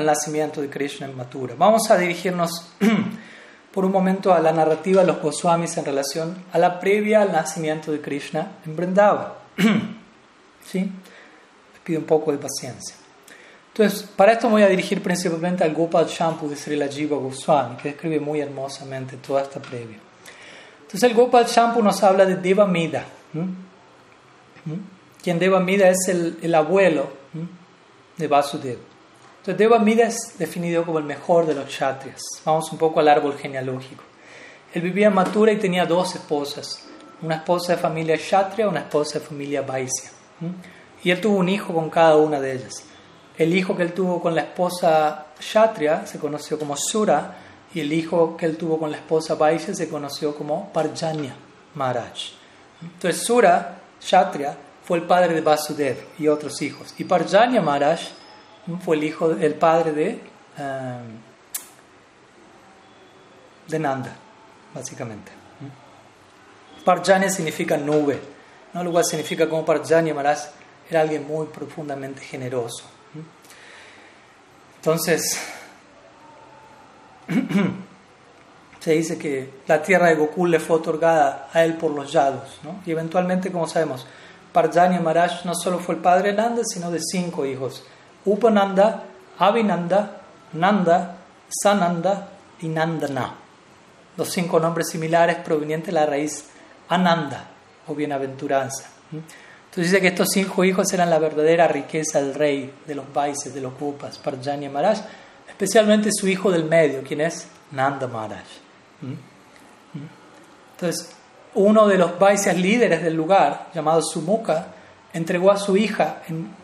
nacimiento de Krishna en Mathura. Vamos a dirigirnos por un momento a la narrativa de los Goswamis en relación a la previa al nacimiento de Krishna en Vrindavan. ¿Sí? Pido un poco de paciencia. Entonces, para esto me voy a dirigir principalmente al Gopal Shampoo de Sri Jiva Goswami, que describe muy hermosamente toda esta previa. Entonces, el Gopal Shampoo nos habla de Devamida, quien Devamida es el, el abuelo de Vasudeva. Entonces, Devamida es definido como el mejor de los kshatriyas. Vamos un poco al árbol genealógico. Él vivía en Mathura y tenía dos esposas, una esposa de familia kshatriya y una esposa de familia vaisya. Y él tuvo un hijo con cada una de ellas. El hijo que él tuvo con la esposa Kshatriya se conoció como Sura y el hijo que él tuvo con la esposa Vaishya se conoció como Parjanya Maharaj. Entonces Sura, Kshatriya, fue el padre de Vasudev y otros hijos. Y Parjanya Maharaj fue el, hijo, el padre de, um, de Nanda, básicamente. Parjanya significa nube, ¿no? cual significa como Parjanya Maharaj era alguien muy profundamente generoso. Entonces, se dice que la tierra de Gokul le fue otorgada a él por los yados. ¿no? Y eventualmente, como sabemos, Parjanya Maharaj no solo fue el padre de Nanda, sino de cinco hijos. Upananda, Avinanda, Nanda, Sananda y Nandana. Los cinco nombres similares provenientes de la raíz Ananda o bienaventuranza. Entonces dice que estos cinco hijos eran la verdadera riqueza del rey, de los países, de los Gopas, Parjanya Maharaj, especialmente su hijo del medio, quien es Nanda Maharaj. ¿Mm? ¿Mm? Entonces, uno de los Vaisyas líderes del lugar, llamado Sumuka, entregó a su hija en,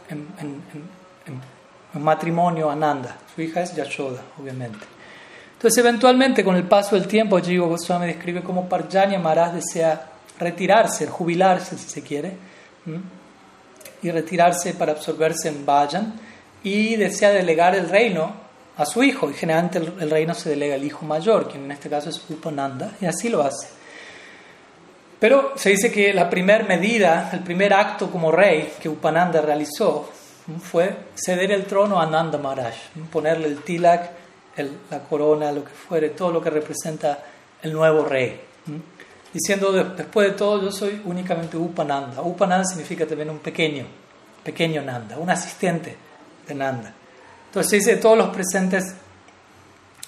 matrimonio a Nanda. Su hija es Yashoda, obviamente. Entonces, eventualmente, con el paso del tiempo, Jiva Goswami describe cómo Parjanya Maharaj desea retirarse, jubilarse, si se quiere, y retirarse para absorberse en Vayan y desea delegar el reino a su hijo. Y generalmente el, reino se delega al hijo mayor, quien en este caso es Upananda, y así lo hace. Pero se dice que la primera medida, el primer acto como rey que Upananda realizó fue ceder el trono a Nanda Maharaj, ponerle el tilak, la corona, lo que fuere, todo lo que representa el nuevo rey. Diciendo después de todo, yo soy únicamente Upananda. Upananda significa también un pequeño, pequeño Nanda, un asistente de Nanda. Entonces dice todos los presentes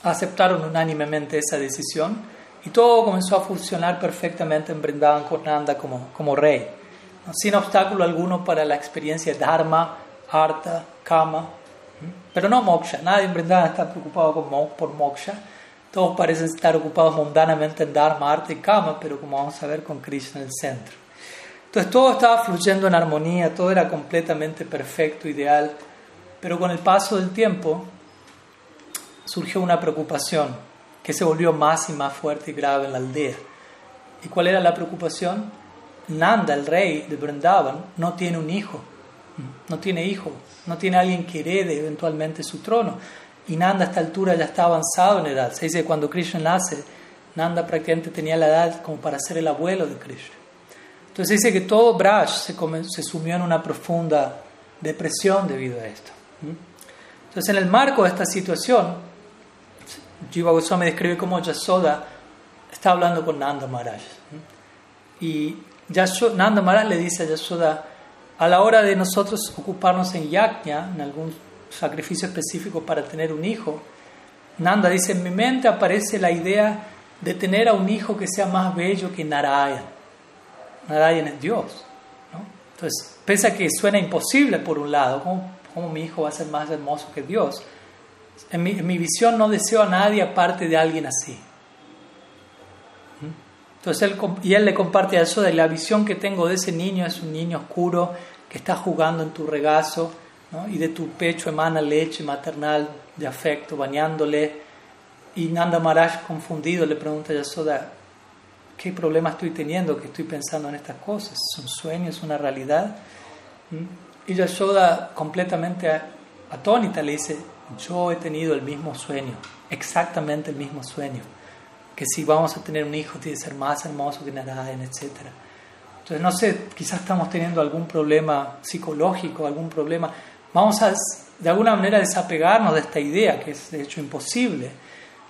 aceptaron unánimemente esa decisión y todo comenzó a funcionar perfectamente en Brindavan con Nanda como, como rey, sin obstáculo alguno para la experiencia de Dharma, Artha, Kama, pero no Moksha. Nadie en Brindavan está preocupado por Moksha. Todos parecen estar ocupados mundanamente en Dharma, Artha y Kama, pero como vamos a ver con Krishna en el centro. Entonces todo estaba fluyendo en armonía, todo era completamente perfecto, ideal, pero con el paso del tiempo surgió una preocupación que se volvió más y más fuerte y grave en la aldea. ¿Y cuál era la preocupación? Nanda, el rey de Vrindavan, no tiene un hijo, no tiene hijo, no tiene alguien que herede eventualmente su trono. Y Nanda a esta altura ya está avanzado en edad. Se dice que cuando Krishna nace, Nanda prácticamente tenía la edad como para ser el abuelo de Krishna. Entonces dice que todo Braj se, se sumió en una profunda depresión debido a esto. Entonces en el marco de esta situación, Jiva Goswami describe cómo Yasoda está hablando con Nanda Maharaj. Y Nanda Maharaj le dice a Yasoda, a la hora de nosotros ocuparnos en yajna, en algún sacrificio específico para tener un hijo, Nanda dice, en mi mente aparece la idea de tener a un hijo que sea más bello que Narayan. Narayan es Dios. Entonces, pese a que suena imposible por un lado, ¿cómo mi hijo va a ser más hermoso que Dios? En mi, visión no deseo a nadie aparte de alguien así. Entonces él, y él le comparte eso de la visión que tengo de ese niño, es un niño oscuro que está jugando en tu regazo y de tu pecho emana leche maternal de afecto, bañándole. Y Nanda Maharaj, confundido, le pregunta a Yasoda, ¿qué problema estoy teniendo que estoy pensando en estas cosas? ¿Es un sueño? ¿Es una realidad? Y Yasoda, completamente atónita, le dice, yo he tenido el mismo sueño, exactamente el mismo sueño, que si vamos a tener un hijo tiene que ser más hermoso que Narayan, etc. Entonces, no sé, quizás estamos teniendo algún problema psicológico, algún problema. Vamos a, de alguna manera, desapegarnos de esta idea, que es de hecho imposible.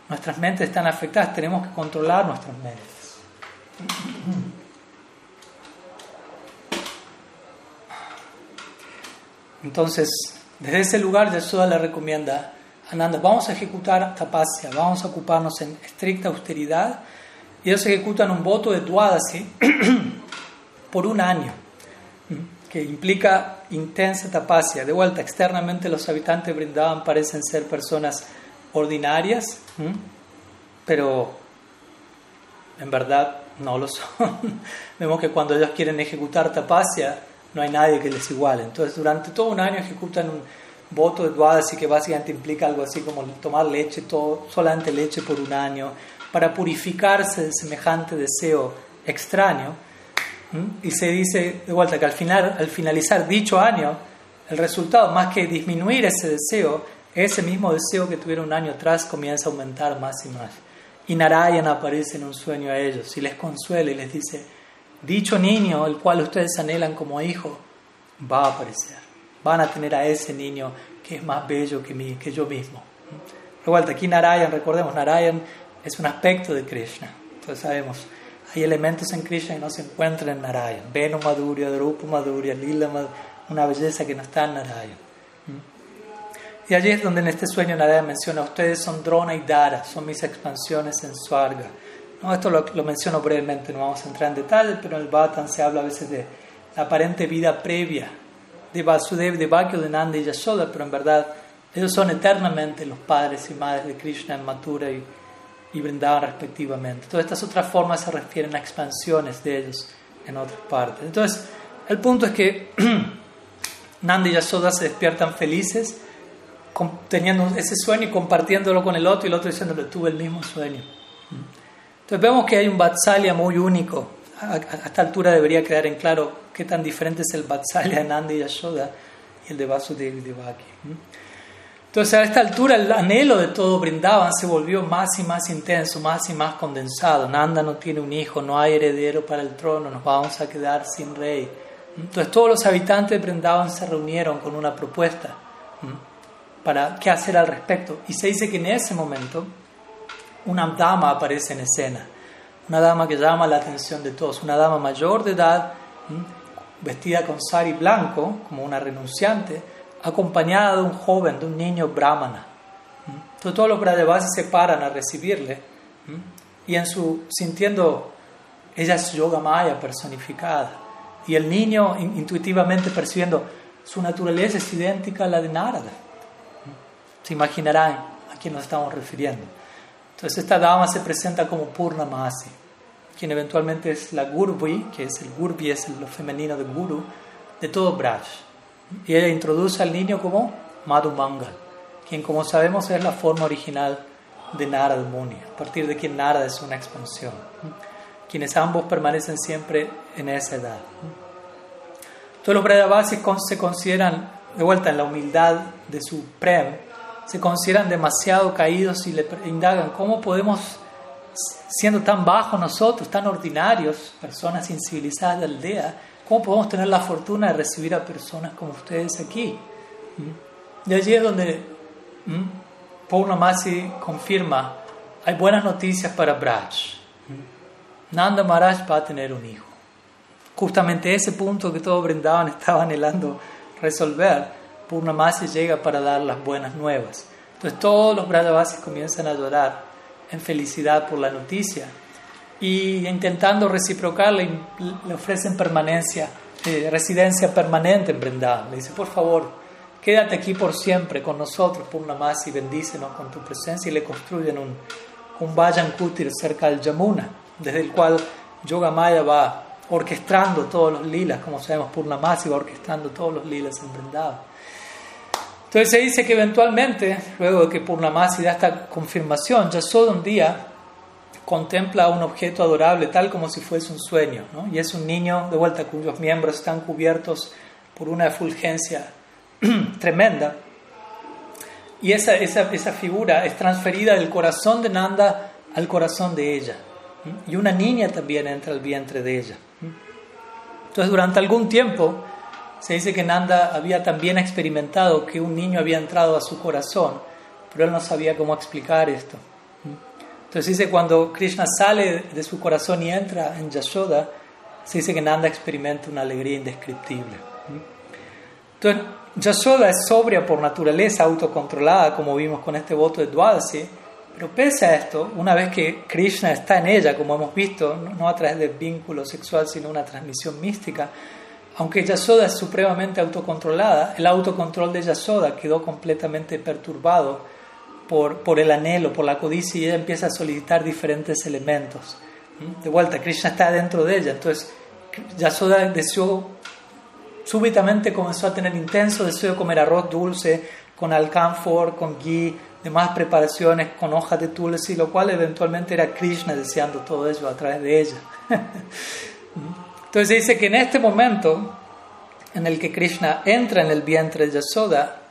Nuestras mentes están afectadas, tenemos que controlar nuestras mentes. Entonces, desde ese lugar, Yashoda le recomienda a Nanda, vamos a ejecutar tapasya, vamos a ocuparnos en estricta austeridad. Y ellos ejecutan un voto de Dwadasi por un año, que implica intensa tapasya. De vuelta, externamente los habitantes de Brindavan parecen ser personas ordinarias, pero en verdad no lo son. Vemos que cuando ellos quieren ejecutar tapasya, no hay nadie que les iguale. Entonces, durante todo un año ejecutan un voto de Dwadasi que básicamente implica algo así como tomar leche, todo, solamente leche por un año, para purificarse de semejante deseo extraño. Y se dice de vuelta que al, final, al finalizar dicho año, el resultado, más que disminuir ese deseo, ese mismo deseo que tuvieron un año atrás comienza a aumentar más y más. Y Narayan aparece en un sueño a ellos y les consuela y les dice, dicho niño, el cual ustedes anhelan como hijo, va a aparecer. Van a tener a ese niño que es más bello que, mí, que yo mismo. Igual, aquí Narayan, recordemos, Narayan es un aspecto de Krishna. Entonces sabemos, hay elementos en Krishna que no se encuentran en Narayan. Venu Madhurya, Drupa Madhurya, Lila Madhurya, una belleza que no está en Narayan. Y allí es donde en este sueño Narayan menciona, ustedes son Drona y Dara, son mis expansiones en Swarga. ¿no? Esto lo, lo, menciono brevemente, no vamos a entrar en detalle, pero en el Bhattan se habla a veces de la aparente vida previa de Vasudev, de Bhakya, de Nanda y Yashoda, pero en verdad ellos son eternamente los padres y madres de Krishna en Mathura y, y Vrindavan respectivamente. Todas estas otras formas se refieren a expansiones de ellos en otras partes. Entonces, el punto es que Nanda y Yashoda se despiertan felices teniendo ese sueño y compartiéndolo con el otro y el otro diciéndole tuve el mismo sueño. Entonces vemos que hay un Vatsalya muy único. A, esta altura debería quedar en claro qué tan diferente es el Vatsalya de Nanda y Yashoda y el de Vasudeva y Devaki. Entonces a esta altura el anhelo de todo Brindavan se volvió más y más intenso, más y más condensado. Nanda no tiene un hijo, no hay heredero para el trono, nos vamos a quedar sin rey. Entonces todos los habitantes de Brindavan se reunieron con una propuesta para qué hacer al respecto. Y se dice que en ese momento una dama aparece en escena, una dama que llama la atención de todos, una dama mayor de edad, vestida con sari blanco, como una renunciante, acompañada de un joven, de un niño brahmana. Entonces todos los Brajavasis se paran a recibirle y en su sintiendo, ella es Yoga Maya personificada y el niño intuitivamente percibiendo su naturaleza es idéntica a la de Narada. Se imaginarán a quién nos estamos refiriendo. Entonces esta dama se presenta como Purnamasi, quien eventualmente es la Gurvi, que es el Gurvi, es lo femenino de Guru, de todo Braj. Y ella introduce al niño como Madhu Mangal, quien como sabemos es la forma original de Narada Muni, a partir de quien Narada es una expansión. Quienes ambos permanecen siempre en esa edad. Todos los Brajavasis se consideran, de vuelta en la humildad de su Prem, se consideran demasiado caídos y le indagan cómo podemos, siendo tan bajos nosotros, tan ordinarios, personas incivilizadas de aldea, ¿Cómo podemos tener la fortuna de recibir a personas como ustedes aquí? ¿Mm? De allí es donde ¿Mm? confirma, hay buenas noticias para Braj. ¿Mm? Nanda Maharaj va a tener un hijo. Justamente ese punto que todos brindaban estaba anhelando resolver, Purnamasi llega para dar las buenas nuevas. Entonces todos los Brajavasis comienzan a llorar en felicidad por la noticia y intentando reciprocarle, le ofrecen permanencia, eh, residencia permanente en Vrindavan. Le dice, por favor, quédate aquí por siempre con nosotros, más y bendícenos con tu presencia. Y le construyen un, un Vayan Kutir cerca del Yamuna, desde el cual Yoga Maya va orquestando todos los lilas, como sabemos, Purnamasi va orquestando todos los lilas en Vrindavan. Entonces se dice que eventualmente, luego de que Purnamasi da esta confirmación, ya solo un día contempla un objeto adorable tal como si fuese un sueño, y es un niño de vuelta cuyos miembros están cubiertos por una efulgencia tremenda. Y esa, esa, esa, figura es transferida del corazón de Nanda al corazón de ella. Y una niña también entra al vientre de ella. Entonces, durante algún tiempo, se dice que Nanda había también experimentado que un niño había entrado a su corazón, pero él no sabía cómo explicar esto. Entonces dice, cuando Krishna sale de su corazón y entra en Yashoda, se dice que Nanda experimenta una alegría indescriptible. Entonces, Yashoda es sobria por naturaleza, autocontrolada, como vimos con este voto de Dwadasi, pero pese a esto, una vez que Krishna está en ella, como hemos visto, no a través del vínculo sexual, sino una transmisión mística, aunque Yashoda es supremamente autocontrolada, el autocontrol de Yashoda quedó completamente perturbado por, el anhelo, por la codicia y ella empieza a solicitar diferentes elementos. De vuelta, Krishna está dentro de ella, entonces Yasoda deseó, súbitamente comenzó a tener intenso deseo de comer arroz dulce con alcanfor, con ghee, demás preparaciones con hojas de tulsi, lo cual eventualmente era Krishna deseando todo ello a través de ella. ¿Mm? Entonces dice que en este momento en el que Krishna entra en el vientre de Yasoda,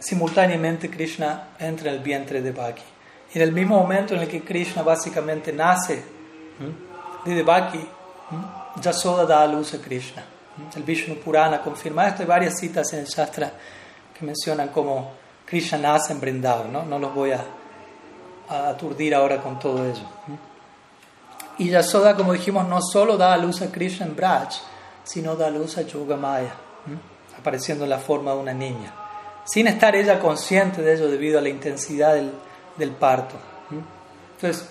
simultáneamente Krishna entra en el vientre de Bhakti. Y en el mismo momento en el que Krishna básicamente nace de Devaki, Yasoda da a luz a Krishna. El Vishnu Purana confirma esto. Hay varias citas en el Shastra que mencionan cómo Krishna nace en Vrindavan. No, no los voy a, aturdir ahora con todo ello. Y Yasoda, como dijimos, no solo da a luz a Krishna en Braj, sino da a luz a Yogamaya, apareciendo en la forma de una niña sin estar ella consciente de ello debido a la intensidad del, del parto. Entonces,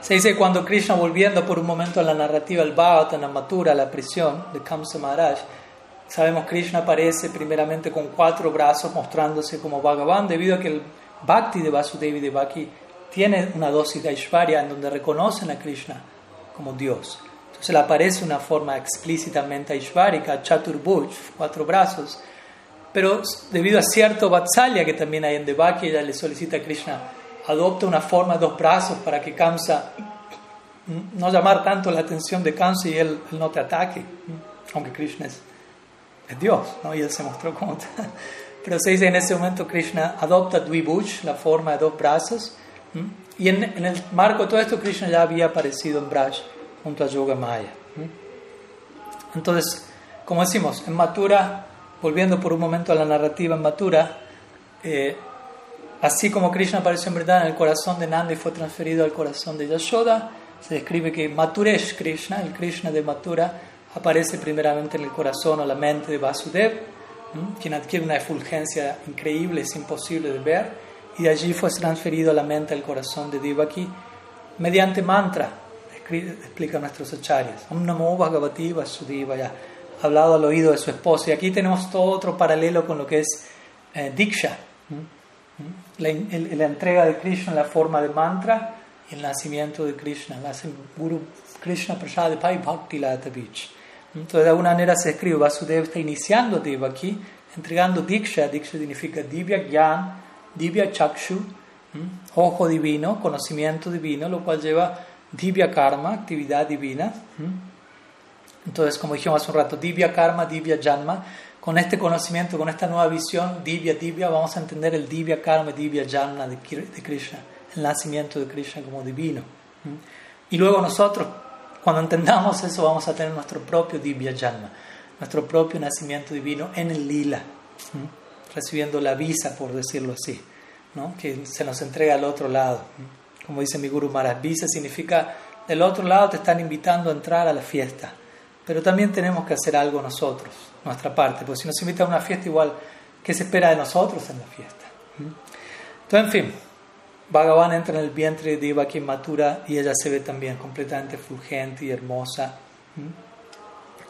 se dice que cuando Krishna, volviendo por un momento a la narrativa del Bhagavatam, Mathura, la prisión de Kamsa Maharaj, sabemos Krishna aparece primeramente con cuatro brazos mostrándose como Bhagavan, debido a que el Bhakti de Vasudevi de Bhakti tiene una dosis de Aishwarya en donde reconocen a Krishna como Dios. Entonces le aparece una forma explícitamente Aishwarika, Chaturbhuj, cuatro brazos, pero debido a cierto Vatsalya que también hay en Devaki, ella le solicita a Krishna, adopta una forma, dos brazos para que Kamsa no llamar tanto la atención de Kamsa y él, no te ataque, aunque Krishna es, Dios, ¿no? y él se mostró como pero se dice en ese momento Krishna adopta Dvibuj, la forma de dos brazos, y en, en, el marco de todo esto Krishna ya había aparecido en Braj junto a Yoga Maya. Entonces, como decimos, en Mathura, volviendo por un momento a la narrativa en Mathura, eh, así como Krishna apareció en verdad en el corazón de Nanda y fue transferido al corazón de Yashoda, se describe que Mathuresh Krishna, el Krishna de Mathura, aparece primeramente en el corazón o la mente de Vasudev, quien adquiere una efulgencia increíble, es imposible de ver, y de allí fue transferido a la mente, al corazón de Devaki, mediante mantra, explica nuestros acharyas. Om Namo Bhagavati Vasudevaya, hablado al oído de su esposo. Y aquí tenemos todo otro paralelo con lo que es eh, Diksha, la, la, entrega de Krishna en la forma de mantra y el nacimiento de Krishna, la Guru Krishna Prasad Pai Bhakti Beach. Entonces, de alguna manera se escribe, Vasudeva está iniciando aquí, entregando Diksha, Diksha significa Divya Gyan, Divya Chakshu, ojo divino, conocimiento divino, lo cual lleva Divya Karma, actividad divina. Entonces, como dijimos hace un rato, Divya Karma, Divya Janma, con este conocimiento, con esta nueva visión, Divya Divya, vamos a entender el Divya Karma, Divya Janma de Krishna, el nacimiento de Krishna como divino. Y luego nosotros, cuando entendamos eso, vamos a tener nuestro propio Divya Janma, nuestro propio nacimiento divino en el lila, recibiendo la visa, por decirlo así, ¿no? que se nos entrega al otro lado. Como dice mi Guru Maharaj, visa significa del otro lado te están invitando a entrar a la fiesta. Pero también tenemos que hacer algo nosotros, nuestra parte, porque si nos invitan a una fiesta igual, ¿qué se espera de nosotros en la fiesta? Entonces, en fin, Bhagavan entra en el vientre de Devaki Matura y ella se ve también completamente fulgente y hermosa.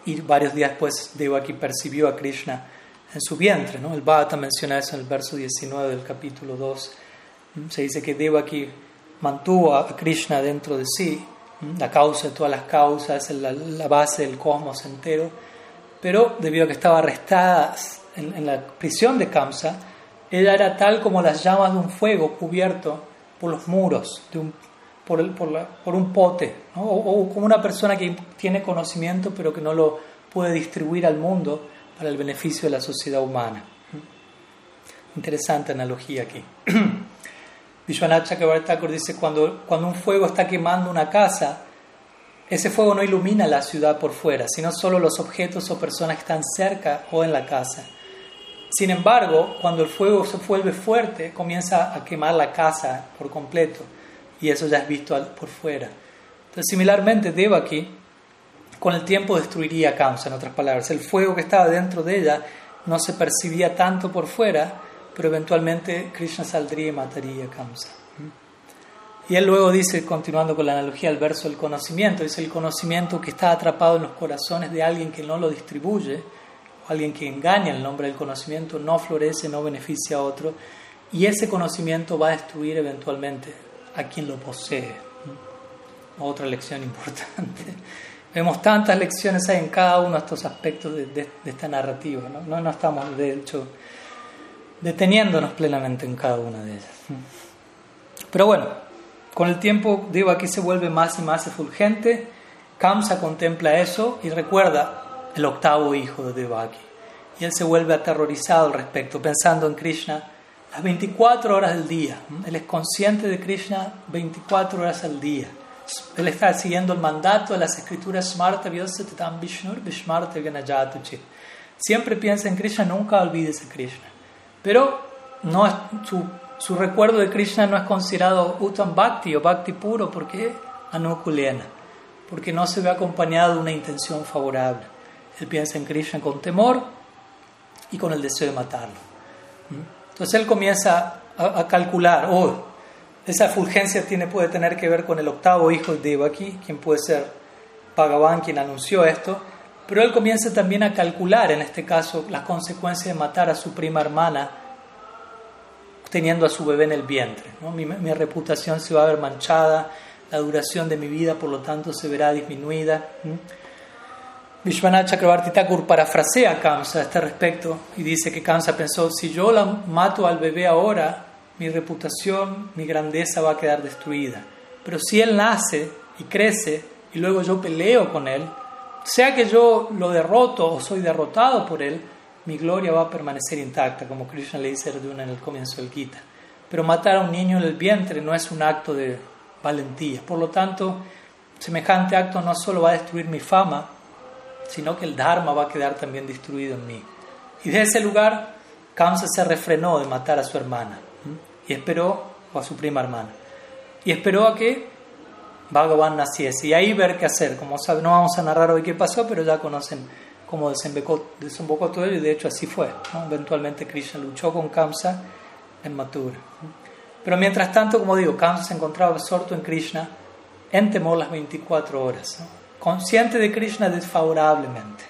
Y varios días después Devaki percibió a Krishna en su vientre. ¿no? El Bhagavata menciona eso en el verso 19 del capítulo 2. Se dice que Devaki mantuvo a Krishna dentro de sí, la causa de todas las causas, la, la base del cosmos entero, pero debido a que estaba arrestada en, la prisión de Kamsa, era tal como las llamas de un fuego cubierto por los muros, de un, por, un pote, o, como una persona que tiene conocimiento pero que no lo puede distribuir al mundo para el beneficio de la sociedad humana. Interesante analogía aquí. Vishwanath Chakrabarti dice, cuando, cuando un fuego está quemando una casa, ese fuego no ilumina la ciudad por fuera, sino solo los objetos o personas que están cerca o en la casa. Sin embargo, cuando el fuego se vuelve fuerte, comienza a quemar la casa por completo, y eso ya es visto por fuera. Entonces, similarmente, Devaki, con el tiempo destruiría Kamsa, en otras palabras. El fuego que estaba dentro de ella no se percibía tanto por fuera, pero eventualmente Krishna saldría y mataría a Kamsa. Y él luego dice, continuando con la analogía del verso del conocimiento, dice el conocimiento que está atrapado en los corazones de alguien que no lo distribuye, o alguien que engaña el nombre del conocimiento, no florece, no beneficia a otro, y ese conocimiento va a destruir eventualmente a quien lo posee. Otra lección importante. Vemos tantas lecciones en cada uno de estos aspectos de, esta narrativa, ¿no? ¿no? No estamos, de hecho, deteniéndonos plenamente en cada una de ellas. Pero bueno, con el tiempo, digo, aquí se vuelve más y más efulgente. Kamsa contempla eso y recuerda el octavo hijo de Devaki. Y él se vuelve aterrorizado al respecto, pensando en Krishna las 24 horas del día. Él es consciente de Krishna 24 horas al día. Él está siguiendo el mandato de las escrituras Smarta Vishnur Siempre piensa en Krishna, nunca olvides a Krishna. Pero no su, su, recuerdo de Krishna no es considerado Uttam Bhakti o Bhakti puro porque es anukulena, porque no se ve acompañado de una intención favorable. Él piensa en Krishna con temor y con el deseo de matarlo. ¿Mm? Entonces él comienza a, calcular, oh, esa fulgencia tiene, puede tener que ver con el octavo hijo de Devaki, quien puede ser Bhagavan, quien anunció esto, pero él comienza también a calcular, en este caso, las consecuencias de matar a su prima hermana teniendo a su bebé en el vientre. Mi, reputación se va a ver manchada, la duración de mi vida, por lo tanto, se verá disminuida. Vishwanath Chakrabarti Thakur parafrasea a Kamsa a este respecto y dice que Kamsa pensó, si yo la mato al bebé ahora, mi reputación, mi grandeza va a quedar destruida. Pero si él nace y crece y luego yo peleo con él, sea que yo lo derroto o soy derrotado por él, mi gloria va a permanecer intacta, como Krishna le dice a Arjuna en el comienzo del Gita. Pero matar a un niño en el vientre no es un acto de valentía. Por lo tanto, semejante acto no solo va a destruir mi fama, sino que el Dharma va a quedar también destruido en mí. Y de ese lugar, Kamsa se refrenó de matar a su hermana y esperó, o a su prima hermana, y esperó a que Bhagavan naciese. Y ahí ver qué hacer. Como saben, no vamos a narrar hoy qué pasó, pero ya conocen cómo desembocó, desembocó todo ello, y de hecho así fue. Eventualmente Krishna luchó con Kamsa en Mathura. Pero mientras tanto, como digo, Kamsa se encontraba absorto en Krishna en temor las 24 horas, consciente de Krishna desfavorablemente.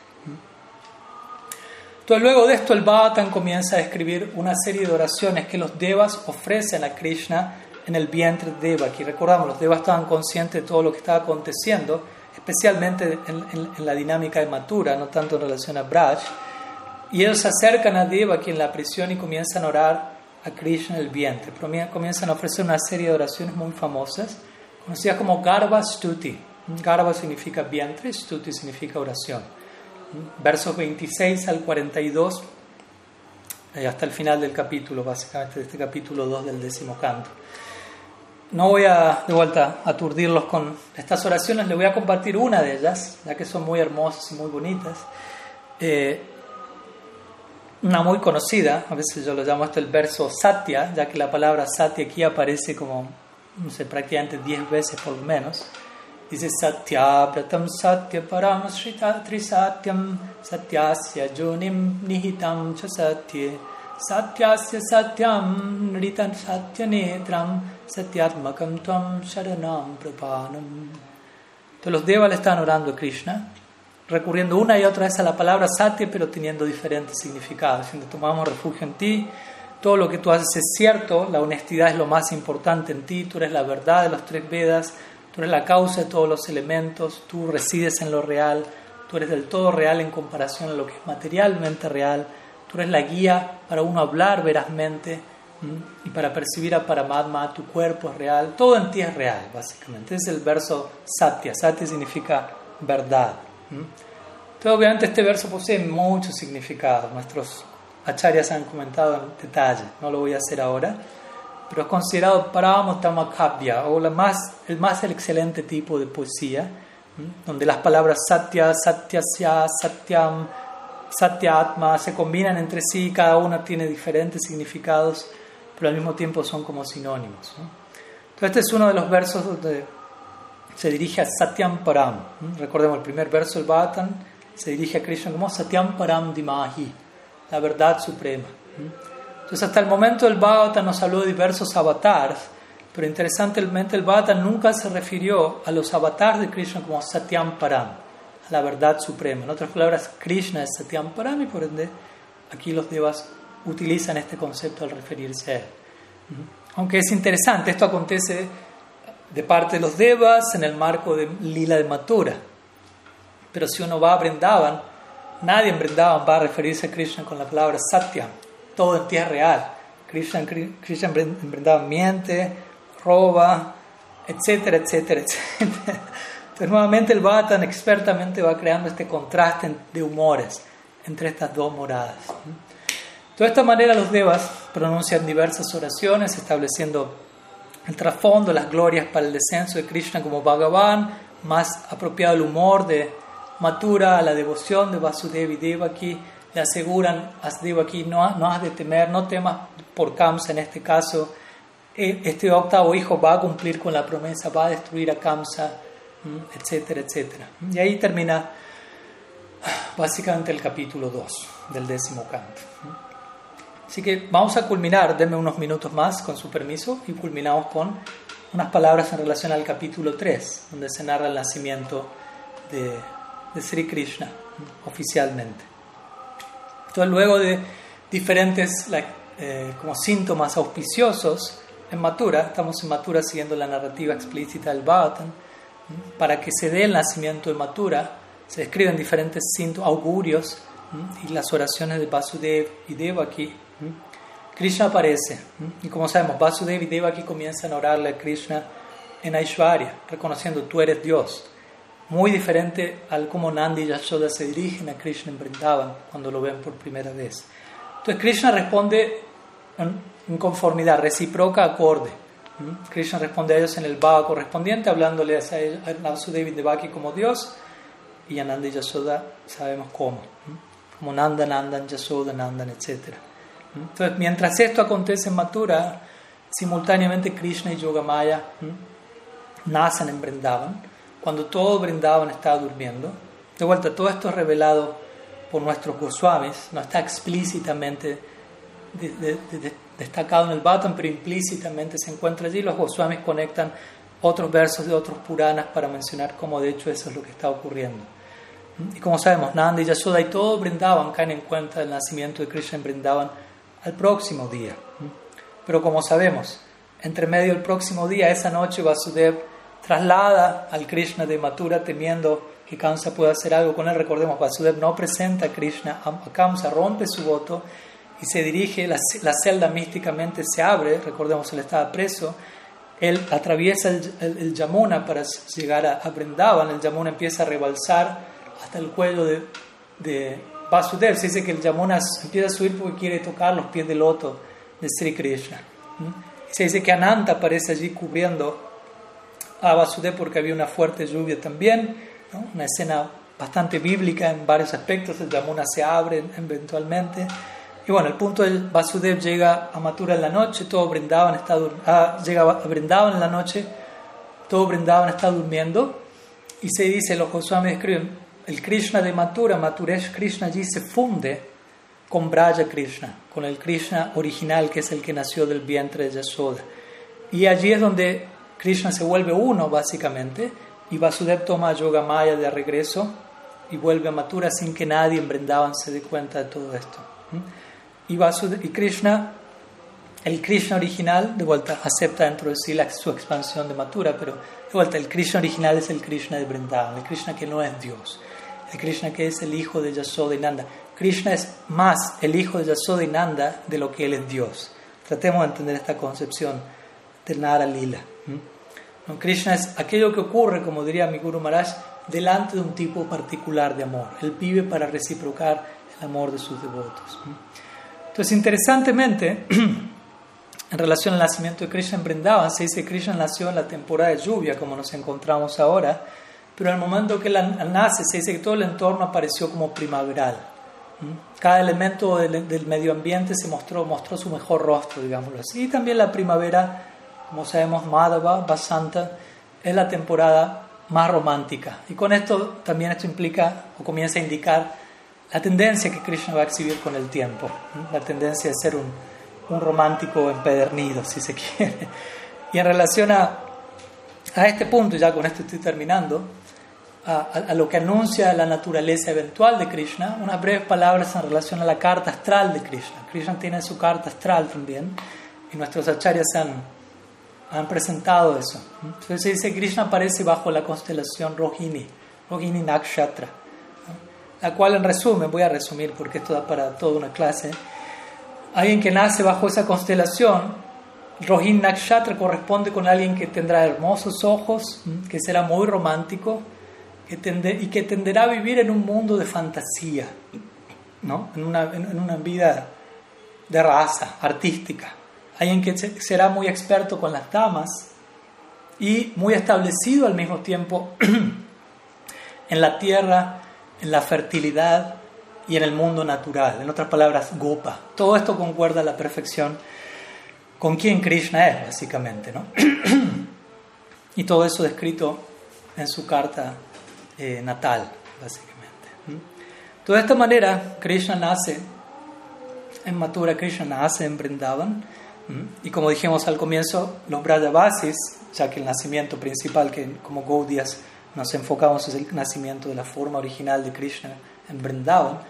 Entonces, luego de esto, el Bhattan comienza a escribir una serie de oraciones que los devas ofrecen a Krishna en el vientre de Devaki. Recordamos, los devas estaban conscientes de todo lo que estaba aconteciendo, especialmente en, la dinámica de Mathura, no tanto en relación a Braj. Y ellos se acercan a Devaki en la prisión y comienzan a orar a Krishna en el vientre. Comienzan a ofrecer una serie de oraciones muy famosas, conocidas como Garba Stuti. Garba significa vientre, Stuti significa oración. Versos 26 al 42, eh, hasta el final del capítulo, básicamente, de este capítulo 2 del décimo canto. No voy a, de vuelta, aturdirlos con estas oraciones, les voy a compartir una de ellas, ya que son muy hermosas y muy bonitas. Eh, una muy conocida, a veces yo lo llamo esto el verso Satya, ya que la palabra Satya aquí aparece como, no sé, prácticamente 10 veces por lo menos. Dice Satya Pratam Satya Param Trisatyam Satyasya Junim Nihitam Cha Satya Satyasya Satyam Nritan Netram Satyatmakam Tvam Sharanam Prapanam. Entonces los devas le están orando a Krishna recurriendo una y otra vez a la palabra sati, pero teniendo diferentes significados. Si tomamos refugio en ti, todo lo que tú haces es cierto, la honestidad es lo más importante en ti, tú eres la verdad de los tres Vedas, tú eres la causa de todos los elementos, tú resides en lo real, tú eres del todo real en comparación a lo que es materialmente real, tú eres la guía para uno hablar verazmente y para percibir a Paramatma, tu cuerpo es real, todo en ti es real, básicamente. es el verso Satya. Satya significa verdad. Entonces, obviamente este verso posee muchos significados. Nuestros acharyas han comentado en detalle, no lo voy a hacer ahora, pero es considerado Pramatamakabbya, o la más, el más excelente tipo de poesía, donde las palabras Satya, Satyasya, Satyam, Satyatma se combinan entre sí, cada una tiene diferentes significados, pero al mismo tiempo son como sinónimos. Entonces este es uno de los versos donde se dirige a Satyam Param. Recordemos el primer verso del Bhattan, se dirige a Krishna como Satyam Param Dimahi, la verdad suprema. Entonces, hasta el momento el Bhattan nos habló de diversos avatars, pero interesantemente el Bhattan nunca se refirió a los avatars de Krishna como Satyam Param, la verdad suprema. En otras palabras, Krishna es Satyam Param y por ende aquí los devas utilizan este concepto al referirse a él. Aunque es interesante, esto acontece de parte de los devas en el marco de Lila de Matura. Pero si uno va a Brindavan, nadie en Brindavan va a referirse a Krishna con la palabra Satya. Todo en tierra real. Krishna, Krishna en Brindavan miente, roba, etcétera, etcétera, etcétera. Entonces nuevamente el Bhattan expertamente va creando este contraste de humores entre estas dos moradas. De esta manera los devas pronuncian diversas oraciones estableciendo el trasfondo, las glorias para el descenso de Krishna como Bhagavan, más apropiado el humor de Mathura, la devoción de Vasudevi Devaki, le aseguran a Devaki, no, no has de temer, no temas por Kamsa en este caso, e, este octavo hijo va a cumplir con la promesa, va a destruir a Kamsa, etcétera, etcétera. Y ahí termina básicamente el capítulo 2 del décimo canto. Así que vamos a culminar, denme unos minutos más con su permiso y culminamos con unas palabras en relación al capítulo 3, donde se narra el nacimiento de, de Sri Krishna oficialmente. Entonces, luego de diferentes eh, como síntomas auspiciosos en Matura, estamos en Matura siguiendo la narrativa explícita del Bhagavatam, para que se dé el nacimiento de Matura, se describen diferentes síntomas, augurios y las oraciones de Vasudev y Devaki Krishna aparece. Y como sabemos, Vasudeva y Devaki comienzan a orarle a Krishna en Aishwarya, reconociendo tú eres Dios. muy diferente al cómo Nandi y Yashoda se dirigen a Krishna en Vrindavan cuando lo ven por primera vez. Entonces Krishna responde en conformidad, recíproca, acorde. Krishna responde a ellos en el bhava correspondiente, hablándole a Vasudevi Devaki como Dios, y a Nanda y Yashoda sabemos cómo. Como Nanda, Nandan, Yashoda, Nandan, etc. ¿Mm? Entonces, mientras esto acontece en Mathura, simultáneamente Krishna y Yogamaya nacen en Vrindavan, cuando todo Vrindavan está durmiendo. De vuelta, todo esto es revelado por nuestros Goswamis, no está explícitamente destacado en el Bhattan, pero implícitamente se encuentra allí. Los Goswamis conectan otros versos de otros Puranas para mencionar cómo de hecho eso es lo que está ocurriendo. Y como sabemos, Nanda y Yashoda y todo Brindavan caen en cuenta del nacimiento de Krishna en Brindavan al próximo día. Pero como sabemos, entre medio del próximo día, esa noche Vasudev traslada al Krishna de Mathura temiendo que Kamsa pueda hacer algo con él. Recordemos, Vasudev no presenta a Krishna a Kamsa, rompe su voto y se dirige, la, celda místicamente se abre, recordemos, él estaba preso, él atraviesa el, Yamuna para llegar a, a, Brindavan, el Yamuna empieza a rebalsar hasta el cuello de, de Vasudev, se dice que el Yamuna empieza a subir porque quiere tocar los pies del loto de Sri Krishna. Se dice que Ananta aparece allí cubriendo a Vasudev porque había una fuerte lluvia también, una escena bastante bíblica en varios aspectos, el Yamuna se abre eventualmente. Y bueno, el punto del Vasudev llega a Mathura en la noche, todo Brindavan está ah, llega a en la noche, todo Brindavan está durmiendo y se dice, los Goswamis escriben, el Krishna de Mathura, Mathuresh Krishna allí se funde con Braja Krishna, con el Krishna original que es el que nació del vientre de Yasoda. Y allí es donde Krishna se vuelve uno básicamente y Vasudev toma Yoga Maya de regreso y vuelve a Mathura sin que nadie en Brindavan se dé cuenta de todo esto. Y, y Krishna, el Krishna original, de vuelta, acepta dentro de la, su expansión de Mathura, pero de vuelta, el Krishna original es el Krishna de Vrindavan, el Krishna que no es Dios, Krishna que es el hijo de Yasoda y Nanda. Krishna es más el hijo de Yasoda y Nanda de lo que él es Dios. Tratemos de entender esta concepción de Nara Lila. Krishna es aquello que ocurre, como diría mi Guru Maharaj, delante de un tipo particular de amor. Él vive para reciprocar el amor de sus devotos. Entonces, interesantemente, en relación al nacimiento de Krishna en Vrindavan, se dice que Krishna nació en la temporada de lluvia, como nos encontramos ahora, pero el momento que él nace, se dice que todo el entorno apareció como primaveral. Cada elemento del, medio ambiente se mostró, mostró su mejor rostro, digámoslo así. Y también la primavera, como sabemos, Madhava, Basanta, es la temporada más romántica. Y con esto también esto implica o comienza a indicar la tendencia que Krishna va a exhibir con el tiempo, la tendencia de ser un, romántico empedernido, si se quiere. Y en relación a este punto, ya con esto estoy terminando, a, lo que anuncia la naturaleza eventual de Krishna, unas breves palabras en relación a la carta astral de Krishna. Krishna tiene su carta astral también, y nuestros acharyas han, han presentado eso. Entonces se dice que Krishna aparece bajo la constelación Rohini, Rohini Nakshatra la cual en resumen, voy a resumir porque esto da para toda una clase, alguien que nace bajo esa constelación, Rohin Nakshatra corresponde con alguien que tendrá hermosos ojos, que será muy romántico que y que tenderá a vivir en un mundo de fantasía, ¿no? en, una, en una vida de raza artística. Alguien que será muy experto con las damas y muy establecido al mismo tiempo en la tierra en la fertilidad y en el mundo natural. En otras palabras, Gopa. Todo esto concuerda a la perfección con quien Krishna es, básicamente. ¿no? y todo eso descrito en su carta eh, natal, básicamente. De esta manera, Krishna nace en Mathura, Krishna nace en Vrindavan. Y como dijimos al comienzo, los Brajavasis, ya que el nacimiento principal, que como Gaudias nos enfocamos en el nacimiento de la forma original de Krishna en Vrindavan,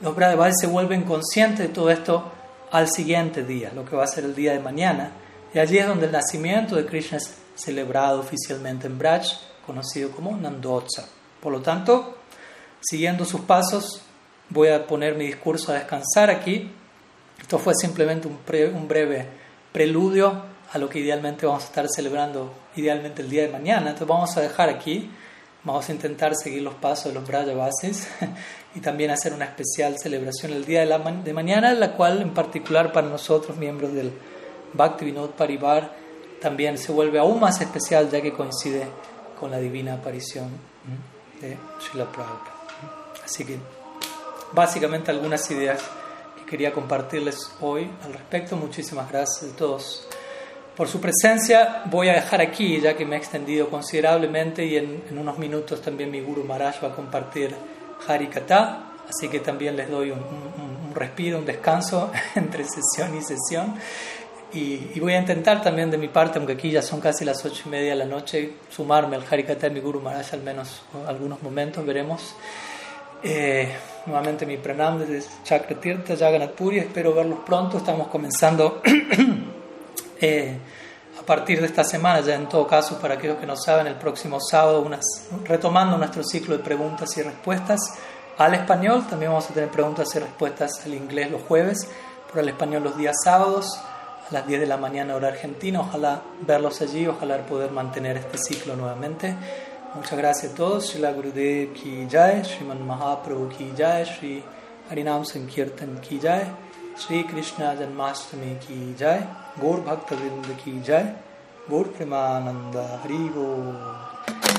los Brahmanes se vuelven conscientes de todo esto al siguiente día, lo que va a ser el día de mañana, y allí es donde el nacimiento de Krishna es celebrado oficialmente en Braj, conocido como Nandotsa. Por lo tanto, siguiendo sus pasos, voy a poner mi discurso a descansar aquí. Esto fue simplemente un, breve preludio a lo que idealmente vamos a estar celebrando idealmente el día de mañana. Entonces vamos a dejar aquí Vamos a intentar seguir los pasos de los Brajavasis y también hacer una especial celebración el día de, la mañana, la cual en particular para nosotros, miembros del Bhakti Vinod Parivar, también se vuelve aún más especial ya que coincide con la divina aparición de Srila Prabhupada. Así que básicamente algunas ideas que quería compartirles hoy al respecto. Muchísimas gracias a todos por su presencia. Voy a dejar aquí, ya que me he extendido considerablemente y en, unos minutos también mi Guru Maharaj va a compartir Harikata. Así que también les doy un, respiro, un descanso entre sesión y sesión. Y, voy a intentar también de mi parte, aunque aquí ya son casi las ocho y media de la noche, sumarme al Harikata de mi Guru Maharaj al menos algunos momentos, veremos. Eh, nuevamente mi pranam desde Chakratirtha, Jagannath Puri, espero verlos pronto, estamos comenzando eh, a partir de esta semana, ya en todo caso, para aquellos que no saben, el próximo sábado, unas, retomando nuestro ciclo de preguntas y respuestas al español, también vamos a tener preguntas y respuestas al inglés los jueves, por el español los días sábados, las 10 de la mañana hora argentina, ojalá verlos allí, ojalá poder mantener este ciclo nuevamente. Muchas gracias a todos. Shila Gurudev ki jai, Sriman Mahaprabhu ki jai, Sri Harinam Sankirtan ki jai, Sri Krishna Janmashtami ki jai, Gaur Bhakta Vrinda ki jai, Gaur Premananda Haribo.